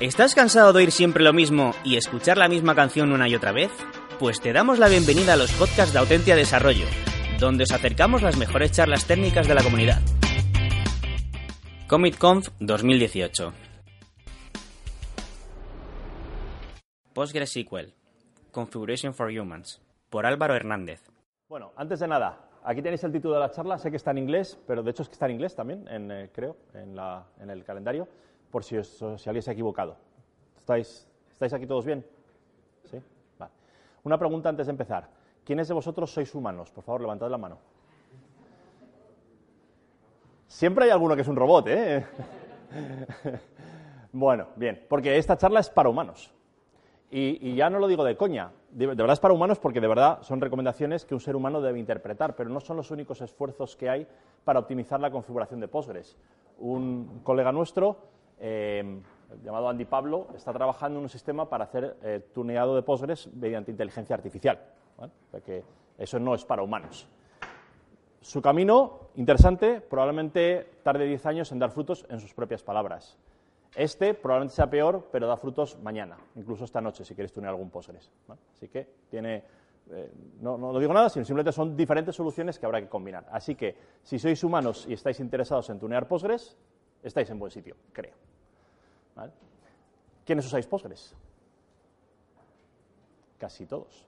¿Estás cansado de oír siempre lo mismo y escuchar la misma canción una y otra vez? Pues te damos la bienvenida a los podcasts de Autentia Desarrollo, donde os acercamos las mejores charlas técnicas de la comunidad. CommitConf 2018 PostgreSQL Configuration for Humans por Álvaro Hernández. Bueno, antes de nada, aquí tenéis el título de la charla, sé que está en inglés, pero de hecho es que está en inglés también, eh, creo, en el calendario por si, os, alguien se ha equivocado. ¿Estáis, ¿Estáis aquí todos bien? ¿Sí? Vale. Una pregunta antes de empezar. ¿Quiénes de vosotros sois humanos? Por favor, levantad la mano. Siempre hay alguno que es un robot, ¿eh? bueno, bien, porque esta charla es para humanos. Y, y, ya no lo digo de coña, de, de, verdad es para humanos porque de verdad son recomendaciones que un ser humano debe interpretar, pero no son los únicos esfuerzos que hay para optimizar la configuración de Postgres. Un colega nuestro eh, llamado Andy Pablo, está trabajando en un sistema para hacer eh, tuneado de Postgres mediante inteligencia artificial. ¿vale? O sea que eso no es para humanos. Su camino, interesante, probablemente tarde 10 años en dar frutos en sus propias palabras. Este probablemente sea peor, pero da frutos mañana, incluso esta noche, si queréis tunear algún Postgres. ¿vale? Así que tiene, eh, no, no, digo nada, sino simplemente son diferentes soluciones que habrá que combinar. Así que si sois humanos y estáis interesados en tunear Postgres, estáis en buen sitio, creo. ¿Vale? ¿Quiénes usáis Postgres? Casi todos.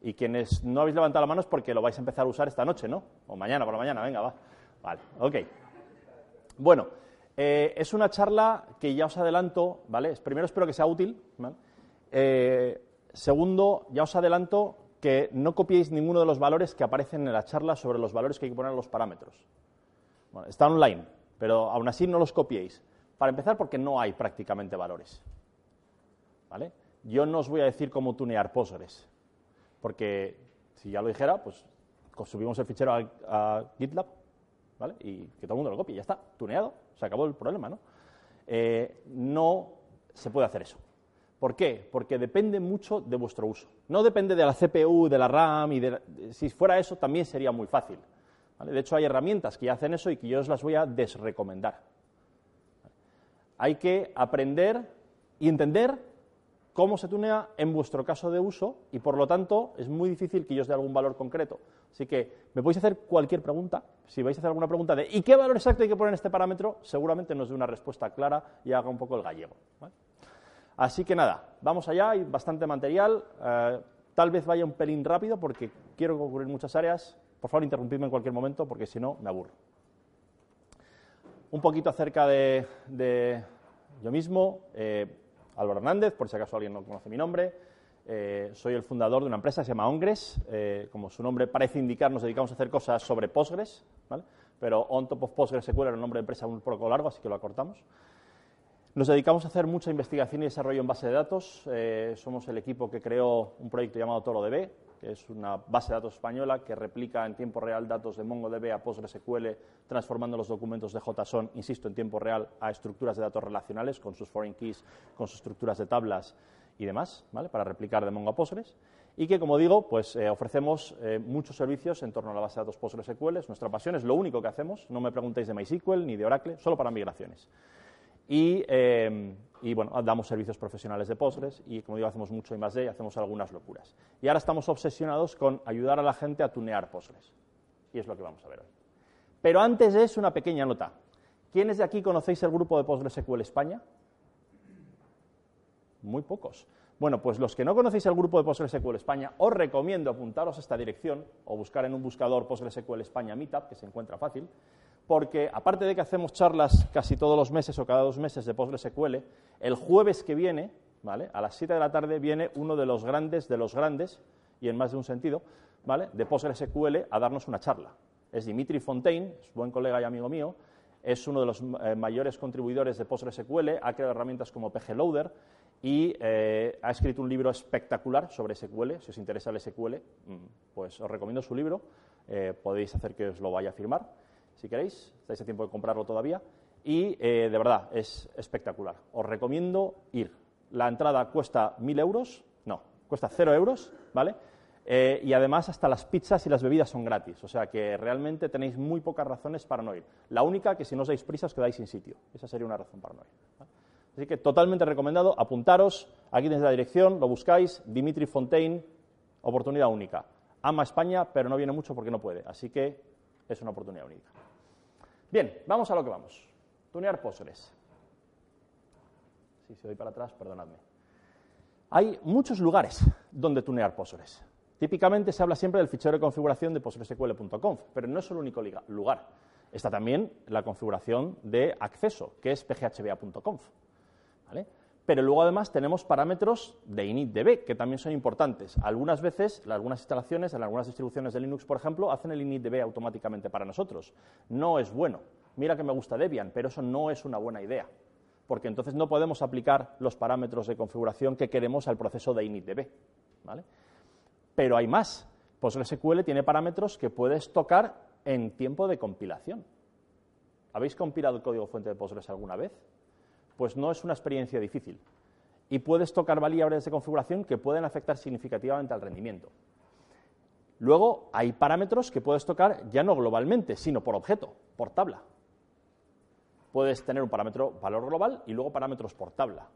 Y quienes no habéis levantado la mano es porque lo vais a empezar a usar esta noche, ¿no? O mañana, por la mañana, venga, va. Vale, ok. Bueno, eh, es una charla que ya os adelanto, ¿vale? Primero espero que sea útil, eh, segundo, ya os adelanto que no copiéis ninguno de los valores que aparecen en la charla sobre los valores que hay que poner en los parámetros. Bueno, está online, pero aún así no los copiéis. Para empezar, porque no hay prácticamente valores. ¿Vale? Yo no os voy a decir cómo tunear Postgres, porque si ya lo dijera, pues subimos el fichero a, GitLab ¿vale? y que todo el mundo lo copie, ya está, tuneado, se acabó el problema. ¿no? Eh, no se puede hacer eso. ¿Por qué? Porque depende mucho de vuestro uso. No depende de la CPU, de la RAM, y de la, si fuera eso también sería muy fácil. De hecho, hay herramientas que hacen eso y que yo os las voy a desrecomendar hay que aprender y entender cómo se tunea en vuestro caso de uso y por lo tanto es muy difícil que yo os dé algún valor concreto. Así que me podéis hacer cualquier pregunta. Si vais a hacer alguna pregunta de ¿y qué valor exacto hay que poner en este parámetro? Seguramente nos dé una respuesta clara y haga un poco el gallego. Así que nada, vamos allá, hay bastante material. Eh, tal vez vaya un pelín rápido porque quiero cubrir muchas áreas. Por favor, interrumpidme en cualquier momento porque si no, me aburro un poquito acerca de, yo mismo, eh, Álvaro Hernández, por si acaso alguien no conoce mi nombre. Eh, soy el fundador de una empresa que se llama Ongres. Eh, como su nombre parece indicar, nos dedicamos a hacer cosas sobre Postgres, ¿vale? pero On Top of Postgres SQL era un nombre de empresa un poco largo, así que lo acortamos. Nos dedicamos a hacer mucha investigación y desarrollo en base de datos. Somos el equipo que creó un proyecto llamado ToroDB, que es una base de datos española que replica en tiempo real datos de MongoDB a PostgreSQL, transformando los documentos de JSON, insisto, en tiempo real a estructuras de datos relacionales con sus foreign keys, con sus estructuras de tablas y demás, ¿vale? para replicar de Mongo a Postgres. Y que, como digo, pues eh, ofrecemos eh, muchos servicios en torno a la base de datos PostgreSQL. Es nuestra pasión, es lo único que hacemos. No me preguntéis de MySQL ni de Oracle, solo para migraciones. Y, eh, y, bueno, damos servicios profesionales de Postgres y, como digo, hacemos mucho I D y hacemos algunas locuras. Y ahora estamos obsesionados con ayudar a la gente a tunear Postgres. Y es lo que vamos a ver hoy. Pero antes de eso, una pequeña nota. ¿Quiénes de aquí conocéis el grupo de PostgreSQL España? Muy pocos. Bueno, pues los que no conocéis el grupo de PostgreSQL España, os recomiendo apuntaros a esta dirección o buscar en un buscador PostgreSQL España Meetup, que se encuentra fácil porque aparte de que hacemos charlas casi todos los meses o cada dos meses de PostgreSQL, el jueves que viene, ¿vale? a las 7 de la tarde, viene uno de los grandes de los grandes, y en más de un sentido, ¿vale? de PostgreSQL a darnos una charla. Es Dimitri Fontaine, es buen colega y amigo mío, es uno de los eh, mayores contribuidores de PostgreSQL, ha creado herramientas como pgloader y eh, ha escrito un libro espectacular sobre SQL. Si os interesa el SQL, mm, pues os recomiendo su libro. Eh, podéis hacer que os lo vaya a firmar, si queréis. Estáis a tiempo de comprarlo todavía. Y de verdad, es espectacular. Os recomiendo ir. La entrada cuesta 1.000 euros, no, cuesta 0 euros, ¿vale? Eh, y además hasta las pizzas y las bebidas son gratis, o sea que realmente tenéis muy pocas razones para no ir. La única que si no os dais prisa os quedáis sin sitio, esa sería una razón para no ir. Así que totalmente recomendado, apuntaros, aquí desde la dirección, lo buscáis, Dimitri Fontaine, oportunidad única. Ama España, pero no viene mucho porque no puede, así que es una oportunidad única. Bien, vamos a lo que vamos. Tunear Postgres. Si se doy para atrás, perdonadme. Hay muchos lugares donde tunear Postgres. Típicamente se habla siempre del fichero de configuración de PostgreSQL.conf, pero no es el único lugar. Está también la configuración de acceso, que es phba.conf. Pero luego además tenemos parámetros de initdb, que también son importantes. Algunas veces, algunas instalaciones, en algunas distribuciones de Linux, por ejemplo, hacen el initdb automáticamente para nosotros. No es bueno. Mira que me gusta Debian, pero eso no es una buena idea, porque entonces no podemos aplicar los parámetros de configuración que queremos al proceso de initdb. ¿vale? Pero hay más. PostgreSQL tiene parámetros que puedes tocar en tiempo de compilación. ¿Habéis compilado el código fuente de Postgres alguna vez? Pues no es una experiencia difícil. Y puedes tocar variables de configuración que pueden afectar significativamente al rendimiento. Luego hay parámetros que puedes tocar ya no globalmente, sino por objeto, por tabla. Puedes tener un parámetro valor global y luego parámetros por tabla.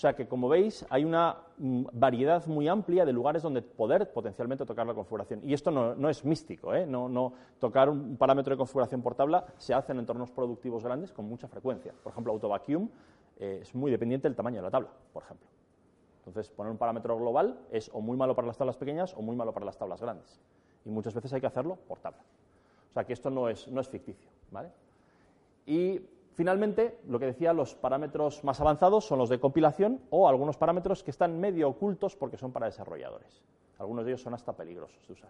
O sea que, como veis, hay una mm, variedad muy amplia de lugares donde poder potencialmente tocar la configuración. Y esto no, es místico, ¿eh? no, tocar un parámetro de configuración por tabla se hace en entornos productivos grandes con mucha frecuencia. Por ejemplo, AutoVacuum eh, es muy dependiente del tamaño de la tabla, por ejemplo. Entonces, poner un parámetro global es o muy malo para las tablas pequeñas o muy malo para las tablas grandes. Y muchas veces hay que hacerlo por tabla. O sea que esto no es, no es ficticio. ¿vale? Y Finalmente, lo que decía, los parámetros más avanzados son los de compilación o algunos parámetros que están medio ocultos porque son para desarrolladores. Algunos de ellos son hasta peligrosos de usar.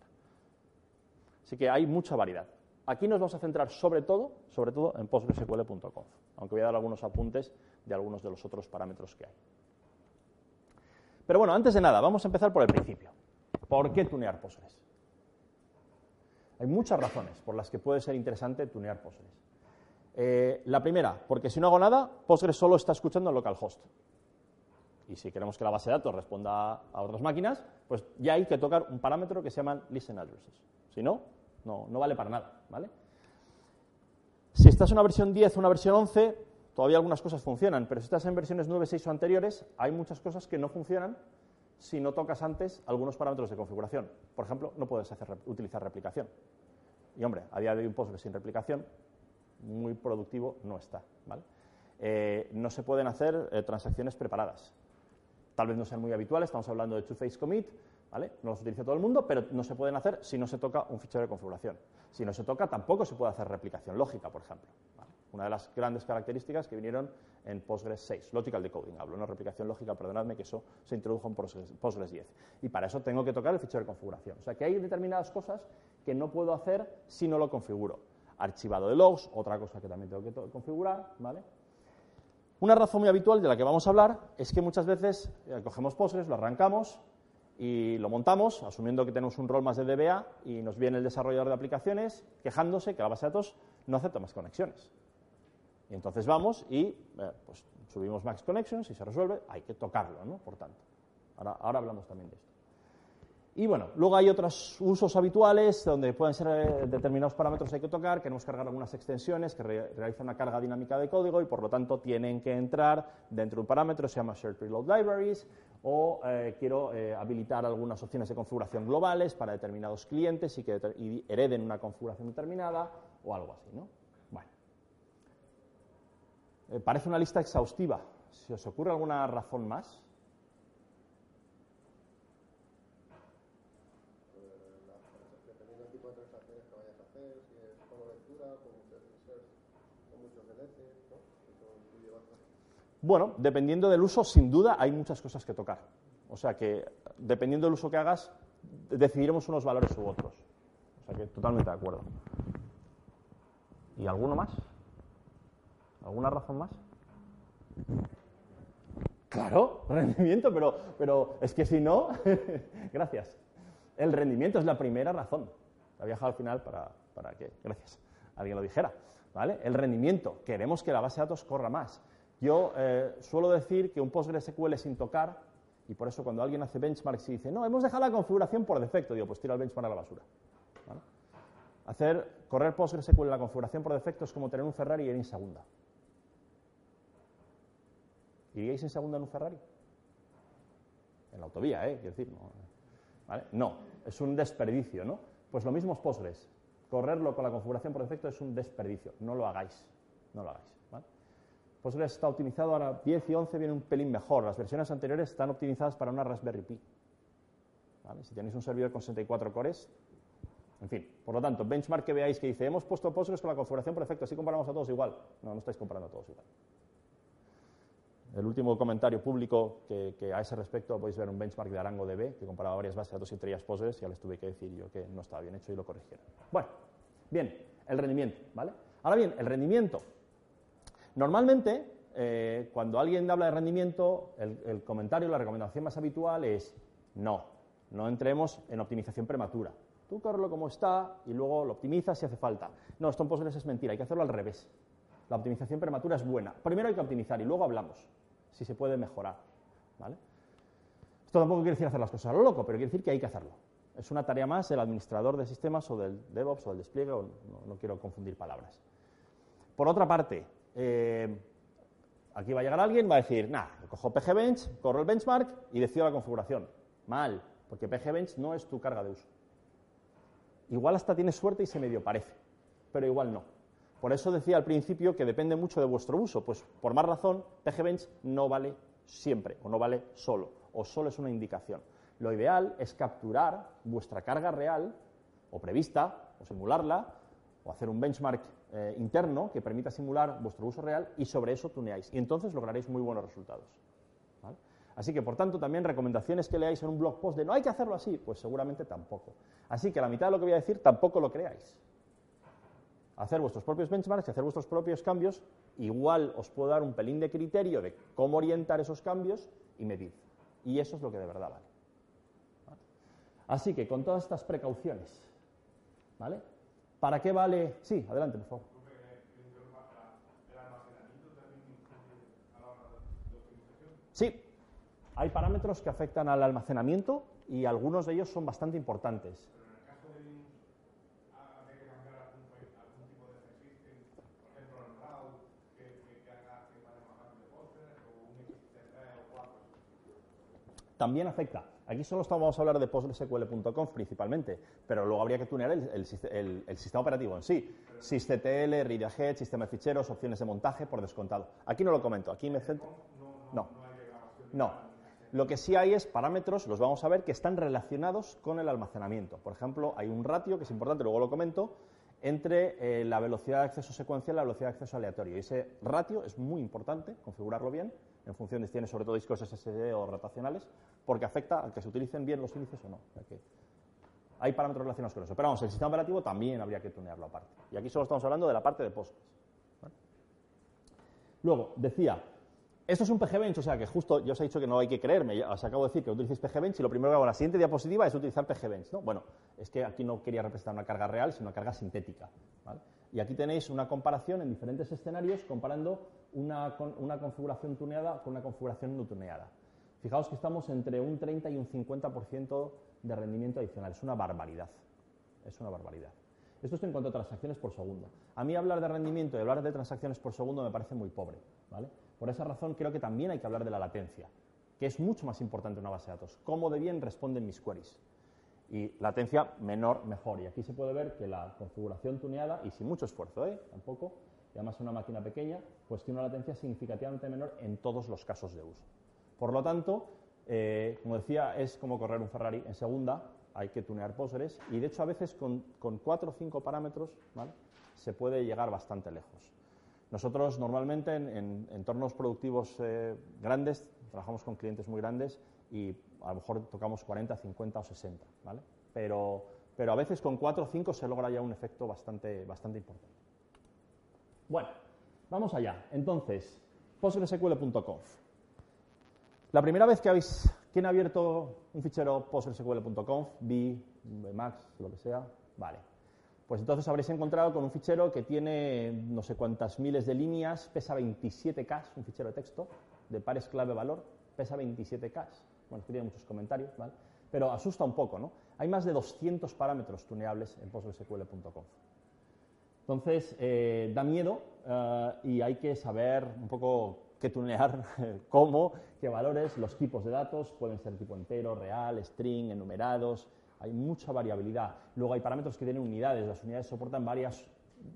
Así que hay mucha variedad. Aquí nos vamos a centrar sobre todo, sobre todo en PostgreSQL.conf, aunque voy a dar algunos apuntes de algunos de los otros parámetros que hay. Pero bueno, antes de nada, vamos a empezar por el principio. ¿Por qué tunear Postgres? Hay muchas razones por las que puede ser interesante tunear Postgres. Eh, la primera, porque si no hago nada, Postgres solo está escuchando en localhost. Y si queremos que la base de datos responda a otras máquinas, pues ya hay que tocar un parámetro que se llama listen addresses. Si no, no, vale para nada. ¿vale? Si estás en una versión 10 o una versión 11, todavía algunas cosas funcionan, pero si estás en versiones 9, 6 o anteriores, hay muchas cosas que no funcionan si no tocas antes algunos parámetros de configuración. Por ejemplo, no puedes hacer, utilizar replicación. Y hombre, a día de hoy un Postgres sin replicación muy productivo no está. Eh, no se pueden hacer eh, transacciones preparadas. Tal vez no sean muy habituales, estamos hablando de two-phase commit, ¿vale? no los utiliza todo el mundo, pero no se pueden hacer si no se toca un fichero de configuración. Si no se toca, tampoco se puede hacer replicación lógica, por ejemplo. Una de las grandes características que vinieron en Postgres 6, Logical Decoding, hablo, no replicación lógica, perdonadme que eso se introdujo en Postgres 10. Y para eso tengo que tocar el fichero de configuración. O sea que hay determinadas cosas que no puedo hacer si no lo configuro archivado de logs, otra cosa que también tengo que configurar, ¿vale? Una razón muy habitual de la que vamos a hablar es que muchas veces eh, cogemos Postgres, lo arrancamos y lo montamos, asumiendo que tenemos un rol más de DBA, y nos viene el desarrollador de aplicaciones quejándose que la base de datos no acepta más conexiones. Y entonces vamos y eh, pues, subimos Max Connections y se resuelve, hay que tocarlo, ¿no? Por tanto. Ahora, ahora hablamos también de esto. Y bueno, luego hay otros usos habituales donde pueden ser eh, determinados parámetros que hay que tocar, queremos cargar algunas extensiones que realizan una carga dinámica de código y por lo tanto tienen que entrar dentro de un parámetro, se llama Shared Preload Libraries, o eh, quiero eh, habilitar algunas opciones de configuración globales para determinados clientes y que hereden una configuración determinada o algo así. ¿no? Bueno. parece una lista exhaustiva. ¿Se os ocurre alguna razón más? Bueno, dependiendo del uso, sin duda hay muchas cosas que tocar. O sea que, dependiendo del uso que hagas, decidiremos unos valores u otros. O sea que totalmente de acuerdo. ¿Y alguno más? ¿Alguna razón más? Claro, rendimiento, pero, pero es que si no, gracias. El rendimiento es la primera razón. Ha viajado al final para, para que, gracias, alguien lo dijera. ¿vale? El rendimiento, queremos que la base de datos corra más. Yo eh, suelo decir que un PostgreSQL sin tocar, y por eso cuando alguien hace benchmarks y dice, no, hemos dejado la configuración por defecto, digo, pues tira el benchmark a la basura. Hacer, correr PostgreSQL en la configuración por defecto es como tener un Ferrari y ir en segunda. ¿Iríais en segunda en un Ferrari? En la autovía, ¿eh? Quiero decir, no. ¿Vale? No, es un desperdicio, ¿no? Pues lo mismo es Postgres. Correrlo con la configuración por defecto es un desperdicio. No lo hagáis. No lo hagáis. Postgres está optimizado, ahora 10 y 11 viene un pelín mejor. Las versiones anteriores están optimizadas para una Raspberry Pi. ¿vale? Si tenéis un servidor con 64 cores, en fin, por lo tanto, benchmark que veáis que dice, hemos puesto Postgres con la configuración por defecto, así comparamos a todos igual. No, no estáis comparando a todos igual. El último comentario público que, a ese respecto podéis ver un benchmark de ArangoDB que comparaba varias bases de datos entre ellas Postgres ya les tuve que decir yo que no estaba bien hecho y lo corrigieron. Bueno, bien, el rendimiento, ¿vale? Ahora bien, el rendimiento. Normalmente, eh, cuando alguien habla de rendimiento, el, el comentario, la recomendación más habitual es no, no entremos en optimización prematura. Tú correlo como está y luego lo optimizas si hace falta. No, esto en Postgres es mentira, hay que hacerlo al revés. La optimización prematura es buena. Primero hay que optimizar y luego hablamos si se puede mejorar. ¿vale? Esto tampoco quiere decir hacer las cosas a lo loco, pero quiere decir que hay que hacerlo. Es una tarea más del administrador de sistemas o del DevOps o del despliegue, no, quiero confundir palabras. Por otra parte, eh, aquí va a llegar alguien, va a decir, nada, cojo PGBench, corro el benchmark y decido la configuración. Mal, porque PGBench no es tu carga de uso. Igual hasta tienes suerte y se medio parece, pero igual no. Por eso decía al principio que depende mucho de vuestro uso, pues por más razón, PGBench no vale siempre o no vale solo, o solo es una indicación. Lo ideal es capturar vuestra carga real o prevista, o simularla, o hacer un benchmark eh, interno que permita simular vuestro uso real y sobre eso tuneáis. Y entonces lograréis muy buenos resultados. Así que, por tanto, también recomendaciones que leáis en un blog post de no hay que hacerlo así, pues seguramente tampoco. Así que la mitad de lo que voy a decir tampoco lo creáis hacer vuestros propios benchmarks y hacer vuestros propios cambios, igual os puedo dar un pelín de criterio de cómo orientar esos cambios y medir. Y eso es lo que de verdad vale. Así que con todas estas precauciones, ¿vale? ¿Para qué vale? Sí, adelante, por favor. Sí, hay parámetros que afectan al almacenamiento y algunos de ellos son bastante importantes. también afecta. Aquí solo vamos a hablar de PostgreSQL.conf principalmente, pero luego habría que tunear el, sistema operativo en sí. SysCTL, ReadAhead, sistema de ficheros, opciones de montaje, por descontado. Aquí no lo comento, aquí me centro. No. No. Lo que sí hay es parámetros, los vamos a ver, que están relacionados con el almacenamiento. Por ejemplo, hay un ratio, que es importante, luego lo comento, entre eh, la velocidad de acceso secuencial y la velocidad de acceso aleatorio. Y ese ratio es muy importante, configurarlo bien, en función de si tiene sobre todo discos SSD o rotacionales, porque afecta a que se utilicen bien los índices o no. hay parámetros relacionados con eso. Pero vamos, el sistema operativo también habría que tunearlo aparte. Y aquí solo estamos hablando de la parte de Postgres. Luego, decía, esto es un PGBench, o sea que justo yo os he dicho que no hay que creerme, os acabo de decir que utilicéis PGBench y lo primero que hago en la siguiente diapositiva es utilizar PGBench. ¿no? Bueno, es que aquí no quería representar una carga real, sino una carga sintética. Y aquí tenéis una comparación en diferentes escenarios comparando una, una configuración tuneada con una configuración no tuneada. Fijaos que estamos entre un 30 y un 50% de rendimiento adicional. Es una barbaridad. Es una barbaridad. Esto es en cuanto a transacciones por segundo. A mí hablar de rendimiento y hablar de transacciones por segundo me parece muy pobre. ¿vale? Por esa razón creo que también hay que hablar de la latencia, que es mucho más importante en una base de datos. Cómo de bien responden mis queries. Y latencia menor, mejor. Y aquí se puede ver que la configuración tuneada, y sin mucho esfuerzo, ¿eh? tampoco, y además una máquina pequeña, pues tiene una latencia significativamente menor en todos los casos de uso. Por lo tanto, eh, como decía, es como correr un Ferrari en segunda, hay que tunear Postgres, y de hecho a veces con, cuatro o cinco parámetros se puede llegar bastante lejos. Nosotros normalmente en, entornos productivos eh, grandes, trabajamos con clientes muy grandes y a lo mejor tocamos 40, 50 o 60, ¿vale? Pero, pero a veces con 4 o 5 se logra ya un efecto bastante, bastante importante. Bueno, Vamos allá. Entonces, postgresql.conf. La primera vez que habéis... ¿Quién ha abierto un fichero postgresql.conf? B, Max, lo que sea. Vale. Pues entonces habréis encontrado con un fichero que tiene no sé cuántas miles de líneas, pesa 27K, un fichero de texto, de pares clave valor, pesa 27K. Bueno, tiene muchos comentarios, ¿vale? Pero asusta un poco, ¿no? Hay más de 200 parámetros tuneables en postgresql.conf. Entonces, eh, da miedo eh, y hay que saber un poco qué tunear, cómo, qué valores, los tipos de datos, pueden ser tipo entero, real, string, enumerados, hay mucha variabilidad. Luego hay parámetros que tienen unidades, las unidades soportan varias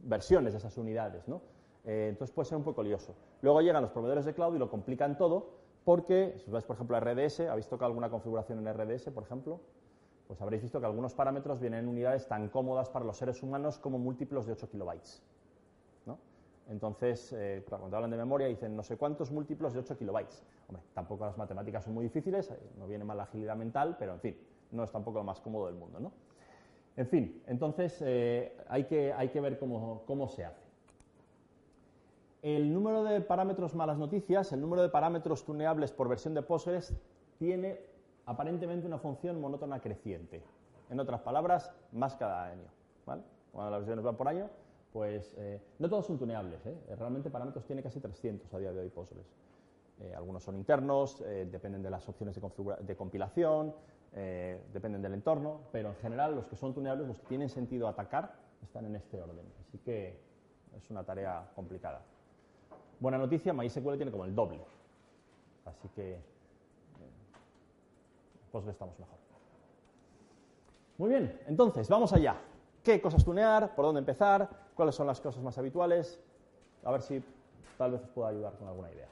versiones de esas unidades, ¿no? Eh, entonces puede ser un poco lioso. Luego llegan los proveedores de cloud y lo complican todo porque, si vais por ejemplo a RDS, ¿habéis tocado alguna configuración en RDS, por ejemplo? pues habréis visto que algunos parámetros vienen en unidades tan cómodas para los seres humanos como múltiplos de 8 kilobytes. ¿no? Entonces, eh, cuando hablan de memoria dicen no sé cuántos múltiplos de 8 kilobytes. Hombre, tampoco las matemáticas son muy difíciles, eh, no viene mal la agilidad mental, pero en fin, no es tampoco lo más cómodo del mundo. ¿no? En fin, entonces eh, hay, que, hay, que, ver cómo, cómo se hace. El número de parámetros malas noticias, el número de parámetros tuneables por versión de Postgres tiene aparentemente una función monótona creciente. En otras palabras, más cada año. ¿vale? Cuando las versiones van por año, pues eh, no todos son tuneables. ¿eh? Realmente parámetros tiene casi 300 a día de hoy Postgres. Eh, algunos son internos, dependen de las opciones de, de compilación, dependen del entorno, pero en general los que son tuneables, los que tienen sentido atacar, están en este orden. Así que es una tarea complicada. Buena noticia, MySQL tiene como el doble. Así que pues estamos mejor. Muy bien, entonces, vamos allá. ¿Qué cosas tunear? ¿Por dónde empezar? ¿Cuáles son las cosas más habituales? A ver si tal vez os pueda ayudar con alguna idea.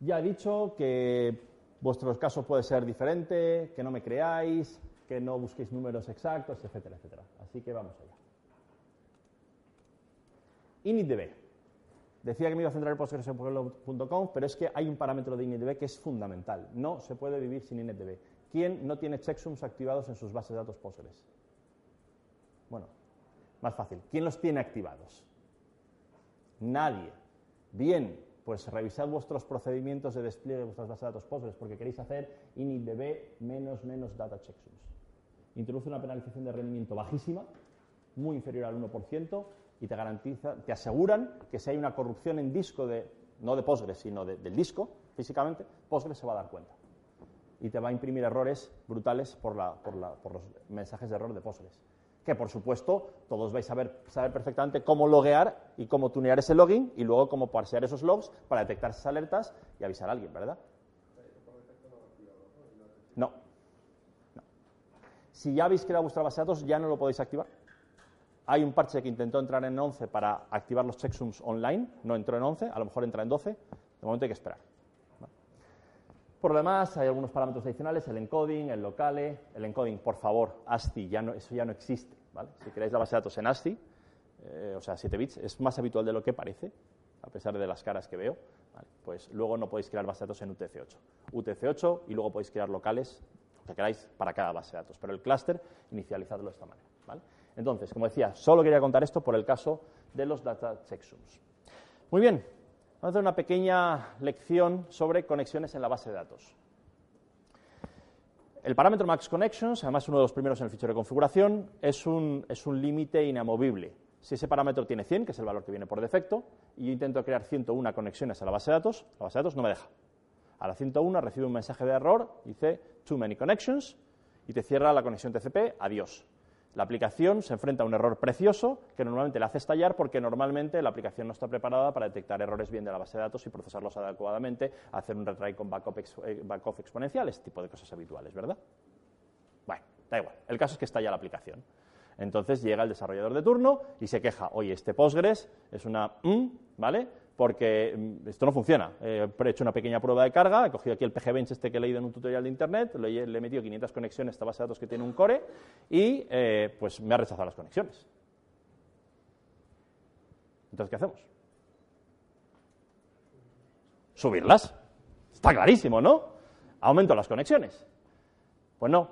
Ya he dicho que vuestro caso puede ser diferente, que no me creáis, que no busquéis números exactos, etcétera, etcétera. Así que vamos allá. initdb. Decía que me iba a centrar en postgresql.com, pero es que hay un parámetro de initdb que es fundamental. No se puede vivir sin initdb. ¿Quién no tiene checksums activados en sus bases de datos Postgres? Bueno, más fácil. ¿Quién los tiene activados? Nadie. Bien, pues revisad vuestros procedimientos de despliegue de vuestras bases de datos Postgres porque queréis hacer initdb menos menos data checksums. Introduce una penalización de rendimiento bajísima, muy inferior al 1%, y te garantiza, te aseguran que si hay una corrupción en disco de, no de Postgres, sino del disco, físicamente, Postgres se va a dar cuenta. Y te va a imprimir errores brutales por, los mensajes de error de Postgres. Que por supuesto todos vais a saber perfectamente cómo loguear y cómo tunear ese login y luego cómo parsear esos logs para detectar esas alertas y avisar a alguien, ¿verdad? No. no. Si ya habéis creado vuestra base de datos, ya no lo podéis activar. Hay un parche que intentó entrar en 11 para activar los checksums online, no entró en 11, a lo mejor entra en 12, de momento hay que esperar. Por lo demás, hay algunos parámetros adicionales, el encoding, el locale, el encoding, por favor, ASCII, ya no, eso ya no existe. Si queréis la base de datos en ASCII, eh, o sea, 7 bits, es más habitual de lo que parece, a pesar de las caras que veo, pues luego no podéis crear base de datos en UTC-8. UTC-8 y luego podéis crear locales, lo que queráis, para cada base de datos, pero el clúster inicializadlo de esta manera. ¿vale? Entonces, como decía, solo quería contar esto por el caso de los data checksums. Muy bien, vamos a hacer una pequeña lección sobre conexiones en la base de datos. El parámetro max connections, además uno de los primeros en el fichero de configuración, es un, es un límite inamovible. Si ese parámetro tiene 100, que es el valor que viene por defecto, y yo intento crear 101 conexiones a la base de datos, la base de datos no me deja. A la 101 recibe un mensaje de error, dice too many connections, y te cierra la conexión TCP, adiós. La aplicación se enfrenta a un error precioso que normalmente le hace estallar porque normalmente la aplicación no está preparada para detectar errores bien de la base de datos y procesarlos adecuadamente, hacer un retry con backup, eh, backup exponencial, este tipo de cosas habituales, ¿verdad? Bueno, da igual. El caso es que estalla la aplicación. Entonces llega el desarrollador de turno y se queja, oye, este Postgres es una mm", ¿vale? Porque mm, esto no funciona. he hecho una pequeña prueba de carga, he cogido aquí el PGBench este que he leído en un tutorial de internet, le, he metido 500 conexiones a esta base de datos que tiene un core y eh, pues me ha rechazado las conexiones. Entonces, ¿qué hacemos? Subirlas. Está clarísimo, ¿no? Aumento las conexiones. Pues no.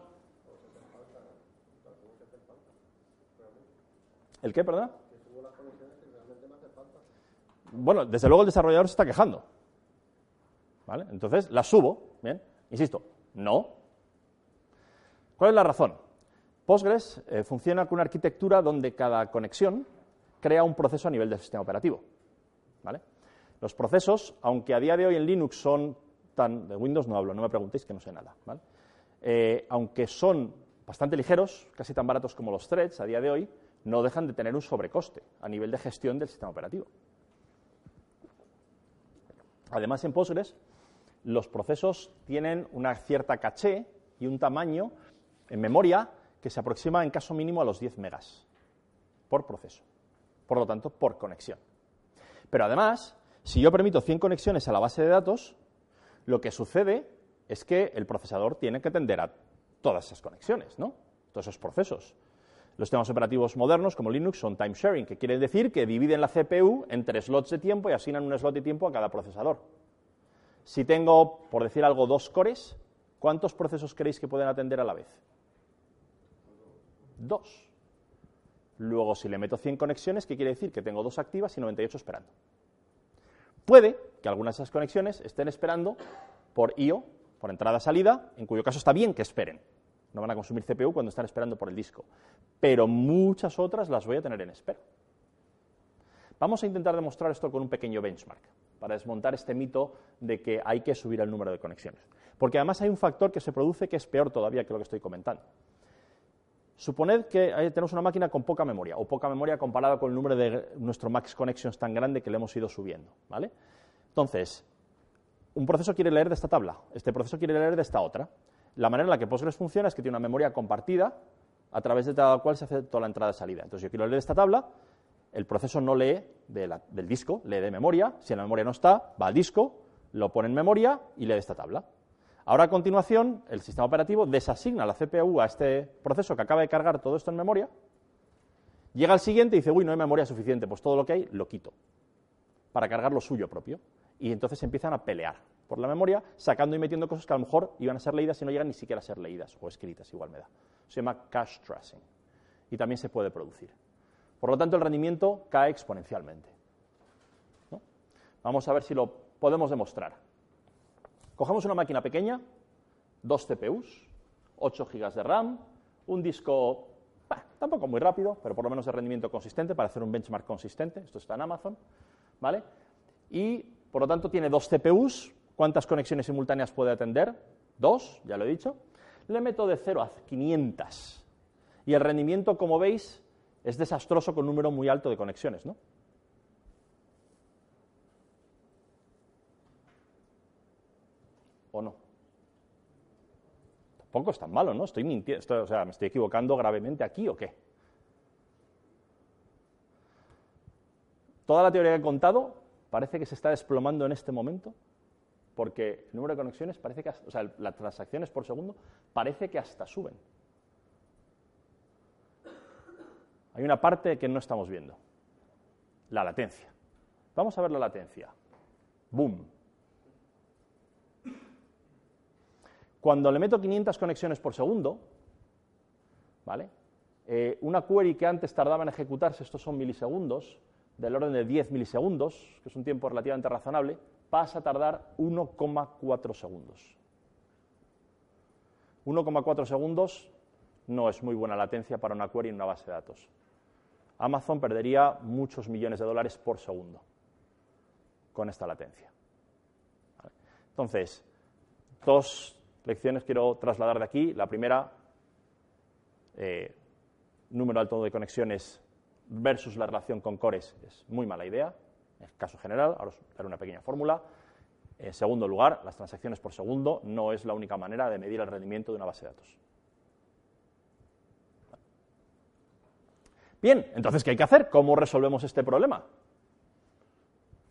¿El qué, perdón? Bueno, desde luego el desarrollador se está quejando. ¿Vale? Entonces, las subo. Bien, insisto, no. ¿Cuál es la razón? Postgres eh, funciona con una arquitectura donde cada conexión crea un proceso a nivel del sistema operativo. ¿Vale? Los procesos, aunque a día de hoy en Linux son tan. de Windows no hablo, no me preguntéis que no sé nada. Eh, aunque son bastante ligeros, casi tan baratos como los threads a día de hoy, no dejan de tener un sobrecoste a nivel de gestión del sistema operativo. Además, en Postgres, los procesos tienen una cierta caché y un tamaño en memoria que se aproxima en caso mínimo a los 10 megas por proceso. Por lo tanto, por conexión. Pero además, si yo permito 100 conexiones a la base de datos, lo que sucede es que el procesador tiene que atender a todas esas conexiones, ¿no? Todos esos procesos. Los sistemas operativos modernos, como Linux, son time sharing, que quiere decir que dividen la CPU entre slots de tiempo y asignan un slot de tiempo a cada procesador. Si tengo, por decir algo, dos cores, ¿cuántos procesos creéis que pueden atender a la vez? Dos. Luego, si le meto 100 conexiones, ¿qué quiere decir? Que tengo dos activas y 98 esperando. Puede que algunas de esas conexiones estén esperando por IO, por entrada-salida, en cuyo caso está bien que esperen. No van a consumir CPU cuando están esperando por el disco. Pero muchas otras las voy a tener en espera. Vamos a intentar demostrar esto con un pequeño benchmark, para desmontar este mito de que hay que subir el número de conexiones. Porque además hay un factor que se produce que es peor todavía que lo que estoy comentando. Suponed que tenemos una máquina con poca memoria, o poca memoria comparada con el número de nuestro max connections tan grande que le hemos ido subiendo. ¿vale? Entonces, un proceso quiere leer de esta tabla, este proceso quiere leer de esta otra. La manera en la que Postgres funciona es que tiene una memoria compartida a través de la cual se hace toda la entrada y salida. Entonces, yo quiero leer esta tabla, el proceso no lee del disco, lee de memoria. Si en la memoria no está, va al disco, lo pone en memoria y lee esta tabla. Ahora, a continuación, el sistema operativo desasigna la CPU a este proceso que acaba de cargar todo esto en memoria. Llega al siguiente y dice, uy, no hay memoria suficiente, pues todo lo que hay lo quito para cargar lo suyo propio. Y entonces empiezan a pelear por la memoria, sacando y metiendo cosas que a lo mejor iban a ser leídas y no llegan ni siquiera a ser leídas o escritas, igual me da. Se llama cache tracing y también se puede producir. Por lo tanto, el rendimiento cae exponencialmente. Vamos a ver si lo podemos demostrar. Cogemos una máquina pequeña, dos CPUs, 8 GB de RAM, un disco tampoco muy rápido, pero por lo menos de rendimiento consistente para hacer un benchmark consistente. Esto está en Amazon, ¿vale? Y por lo tanto tiene dos CPUs, ¿Cuántas conexiones simultáneas puede atender? Dos, ya lo he dicho. Le meto de 0 a 500. Y el rendimiento, como veis, es desastroso con un número muy alto de conexiones, ¿no? ¿O no? Tampoco es tan malo, ¿no? Estoy mintiendo, o sea, ¿me estoy equivocando gravemente aquí o qué? Toda la teoría que he contado parece que se está desplomando en este momento porque el número de conexiones parece que, o sea, las transacciones por segundo parece que hasta suben. Hay una parte que no estamos viendo, la latencia. Vamos a ver la latencia. Boom. Cuando le meto 500 conexiones por segundo, ¿vale? Eh, una query que antes tardaba en ejecutarse, estos son milisegundos, del orden de 10 milisegundos, que es un tiempo relativamente razonable, pasa a tardar 1,4 segundos. 1,4 segundos no es muy buena latencia para una query en una base de datos. Amazon perdería muchos millones de dólares por segundo con esta latencia. Entonces, dos lecciones quiero trasladar de aquí. La primera, eh, número alto de conexiones versus la relación con cores es muy mala idea el caso general, ahora os una pequeña fórmula. En segundo lugar, las transacciones por segundo no es la única manera de medir el rendimiento de una base de datos. Bien, entonces, ¿qué hay que hacer? ¿Cómo resolvemos este problema?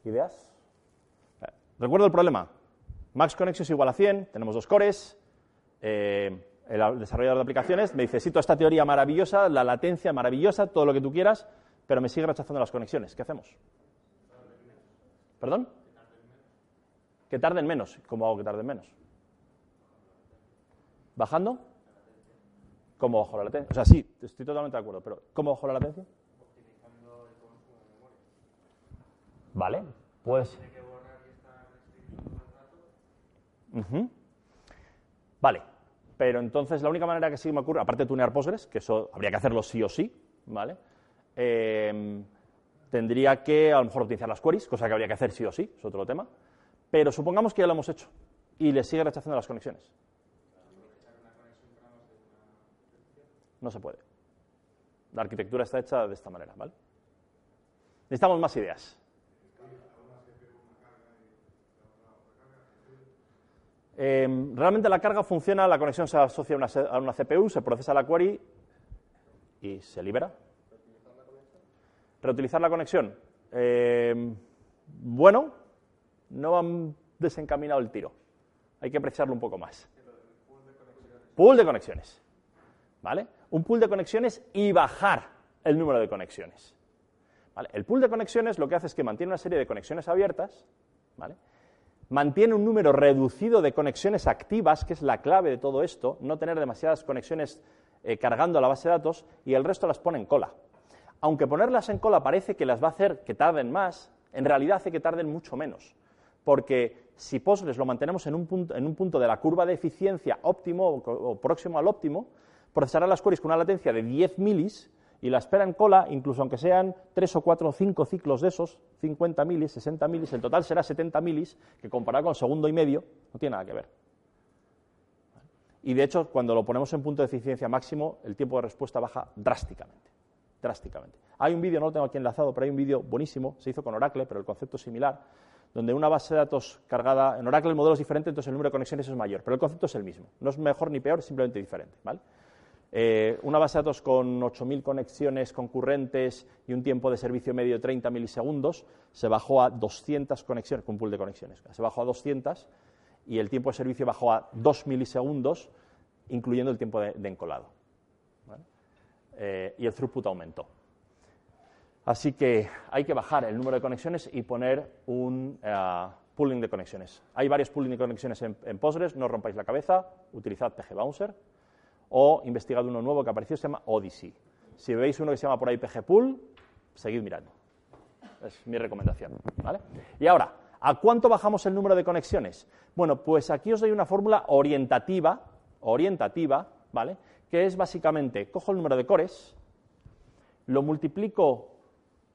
¿Ideas? Recuerdo el problema. Max Connection es igual a 100, tenemos dos cores, eh, el desarrollador de aplicaciones me dice, toda esta teoría maravillosa, la latencia maravillosa, todo lo que tú quieras, pero me sigue rechazando las conexiones. ¿Qué hacemos? ¿Perdón? Que tarden menos. ¿Cómo hago que tarden menos? ¿Bajando? ¿Cómo bajo la latencia? O sea, sí, estoy totalmente de acuerdo, pero ¿cómo bajo la latencia? Vale, pues... Ujú. Vale, pero entonces la única manera que sí me ocurre, aparte de tunear Postgres, que eso habría que hacerlo sí o sí, ¿vale? Eh, tendría que a lo mejor optimizar las queries, cosa que habría que hacer sí o sí, es otro tema, pero supongamos que ya lo hemos hecho y le sigue rechazando las conexiones. No se puede. La arquitectura está hecha de esta manera, ¿vale? Necesitamos más ideas. Eh, realmente la carga funciona, la conexión se asocia a una, a una, CPU, se procesa la query y se libera. ¿Reutilizar la conexión? Eh, bueno, no han desencaminado el tiro. Hay que apreciarlo un poco más. Pool de conexiones. ¿Vale? Un pool de conexiones y bajar el número de conexiones. El pool de conexiones lo que hace es que mantiene una serie de conexiones abiertas, ¿vale? mantiene un número reducido de conexiones activas, que es la clave de todo esto, no tener demasiadas conexiones eh, cargando la base de datos, y el resto las pone en cola. Aunque ponerlas en cola parece que las va a hacer que tarden más, en realidad hace que tarden mucho menos. Porque si Postgres lo mantenemos en un punto, en un punto de la curva de eficiencia óptimo o, próximo al óptimo, procesará las queries con una latencia de 10 milis y la espera en cola, incluso aunque sean 3 o 4 o 5 ciclos de esos, 50 milis, 60 milis, el total será 70 milis, que comparado con segundo y medio no tiene nada que ver. Y de hecho, cuando lo ponemos en punto de eficiencia máximo, el tiempo de respuesta baja drásticamente. Drásticamente. Hay un vídeo, no lo tengo aquí enlazado, pero hay un vídeo buenísimo, se hizo con Oracle, pero el concepto es similar, donde una base de datos cargada, en Oracle el modelo es diferente, entonces el número de conexiones es mayor, pero el concepto es el mismo. No es mejor ni peor, es simplemente diferente. ¿vale? Eh, una base de datos con 8.000 conexiones concurrentes y un tiempo de servicio medio de 30 milisegundos se bajó a 200 conexiones, con un pool de conexiones, se bajó a 200 y el tiempo de servicio bajó a 2 milisegundos, incluyendo el tiempo de, de encolado. Eh, y el throughput aumentó. Así que hay que bajar el número de conexiones y poner un uh, pooling de conexiones. Hay varios pooling de conexiones en, en Postgres, no rompáis la cabeza, utilizad PG Bouncer o investigad uno nuevo que apareció, se llama Odyssey. Si veis uno que se llama por ahí PG Pool, seguid mirando. Es mi recomendación. ¿vale? Y ahora, ¿a cuánto bajamos el número de conexiones? Bueno, pues aquí os doy una fórmula orientativa, orientativa, ¿vale? Que es básicamente, cojo el número de cores, lo multiplico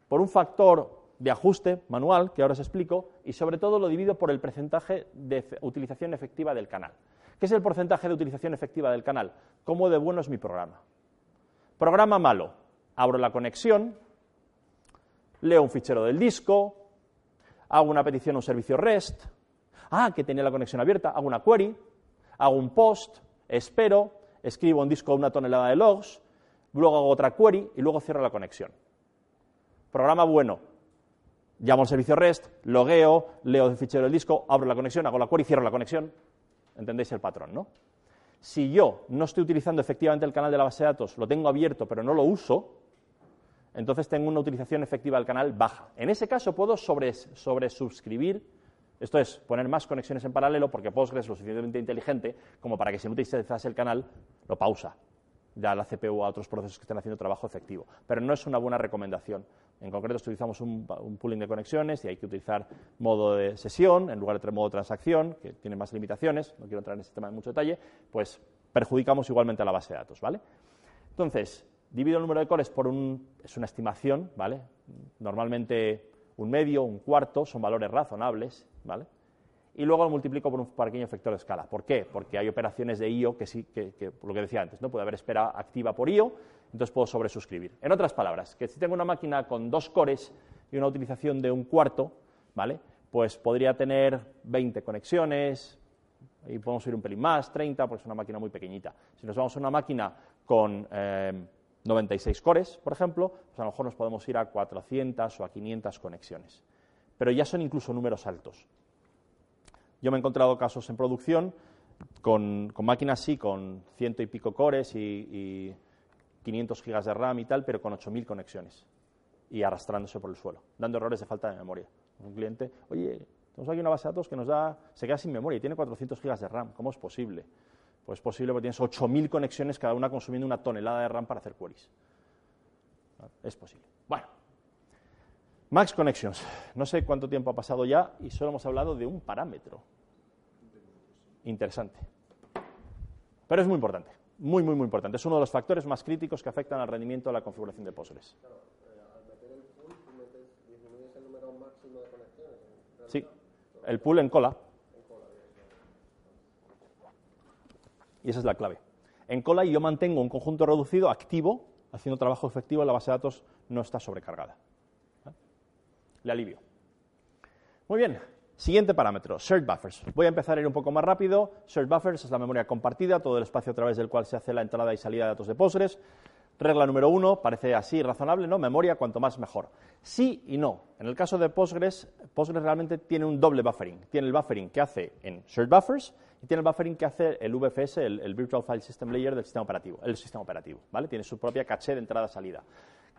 por un factor de ajuste manual, que ahora os explico, y sobre todo lo divido por el porcentaje de utilización efectiva del canal. ¿Qué es el porcentaje de utilización efectiva del canal? ¿Cómo de bueno es mi programa? Programa malo. Abro la conexión, leo un fichero del disco, hago una petición a un servicio REST, ah, que tenía la conexión abierta, hago una query, hago un post, espero, escribo un disco una tonelada de logs, luego hago otra query y luego cierro la conexión. Programa bueno. Llamo al servicio REST, logueo, leo el fichero del disco, abro la conexión, hago la query, cierro la conexión. ¿Entendéis el patrón, no? Si yo no estoy utilizando efectivamente el canal de la base de datos, lo tengo abierto pero no lo uso, entonces tengo una utilización efectiva del canal baja. En ese caso puedo sobresubscribir, sobre esto es poner más conexiones en paralelo porque Postgres es lo suficientemente inteligente como para que si no utilizas el canal, lo pausa, da la CPU a otros procesos que estén haciendo trabajo efectivo. Pero no es una buena recomendación. En concreto, utilizamos un, un, pooling de conexiones y hay que utilizar modo de sesión en lugar de modo de transacción, que tiene más limitaciones, no quiero entrar en ese tema en mucho detalle, pues perjudicamos igualmente a la base de datos, ¿vale? Entonces, divido el número de cores por un... es una estimación, ¿vale? Normalmente un medio, un cuarto, son valores razonables, ¿vale? Y luego lo multiplico por un pequeño factor de escala. ¿Por qué? Porque hay operaciones de IO que sí, que, por lo que decía antes, ¿no? Puede haber espera activa por IO, entonces puedo sobresuscribir. En otras palabras, que si tengo una máquina con dos cores y una utilización de un cuarto, ¿vale? Pues podría tener 20 conexiones, y podemos ir un pelín más, 30, porque es una máquina muy pequeñita. Si nos vamos a una máquina con eh, 96 cores, por ejemplo, pues a lo mejor nos podemos ir a 400 o a 500 conexiones. Pero ya son incluso números altos. Yo me he encontrado casos en producción con, máquinas sí, con ciento y pico cores y, y 500 gigas de RAM y tal, pero con 8.000 conexiones y arrastrándose por el suelo, dando errores de falta de memoria. Un cliente, oye, tenemos aquí una base de datos que nos da, se queda sin memoria y tiene 400 gigas de RAM, ¿cómo es posible? Pues es posible porque tienes 8.000 conexiones, cada una consumiendo una tonelada de RAM para hacer queries. Es posible. Max Connections. No sé cuánto tiempo ha pasado ya y solo hemos hablado de un parámetro. Interesante. Pero es muy importante. Muy, muy, muy importante. Es uno de los factores más críticos que afectan al rendimiento de la configuración de Postgres. Sí, el pool en cola. Y esa es la clave. En cola yo mantengo un conjunto reducido activo, haciendo trabajo efectivo, la base de datos no está sobrecargada. Le alivio. Muy bien, Siguiente parámetro, shared buffers. Voy a empezar a ir un poco más rápido. Shared buffers es la memoria compartida, todo el espacio a través del cual se hace la entrada y salida de datos de Postgres. Regla número uno, parece así razonable, ¿no? Memoria, cuanto más mejor. Sí y no. En el caso de Postgres, Postgres realmente tiene un doble buffering. Tiene el buffering que hace en shared buffers y tiene el buffering que hace el VFS, el, Virtual File System Layer del sistema operativo, el sistema operativo, ¿vale? Tiene su propia caché de entrada-salida.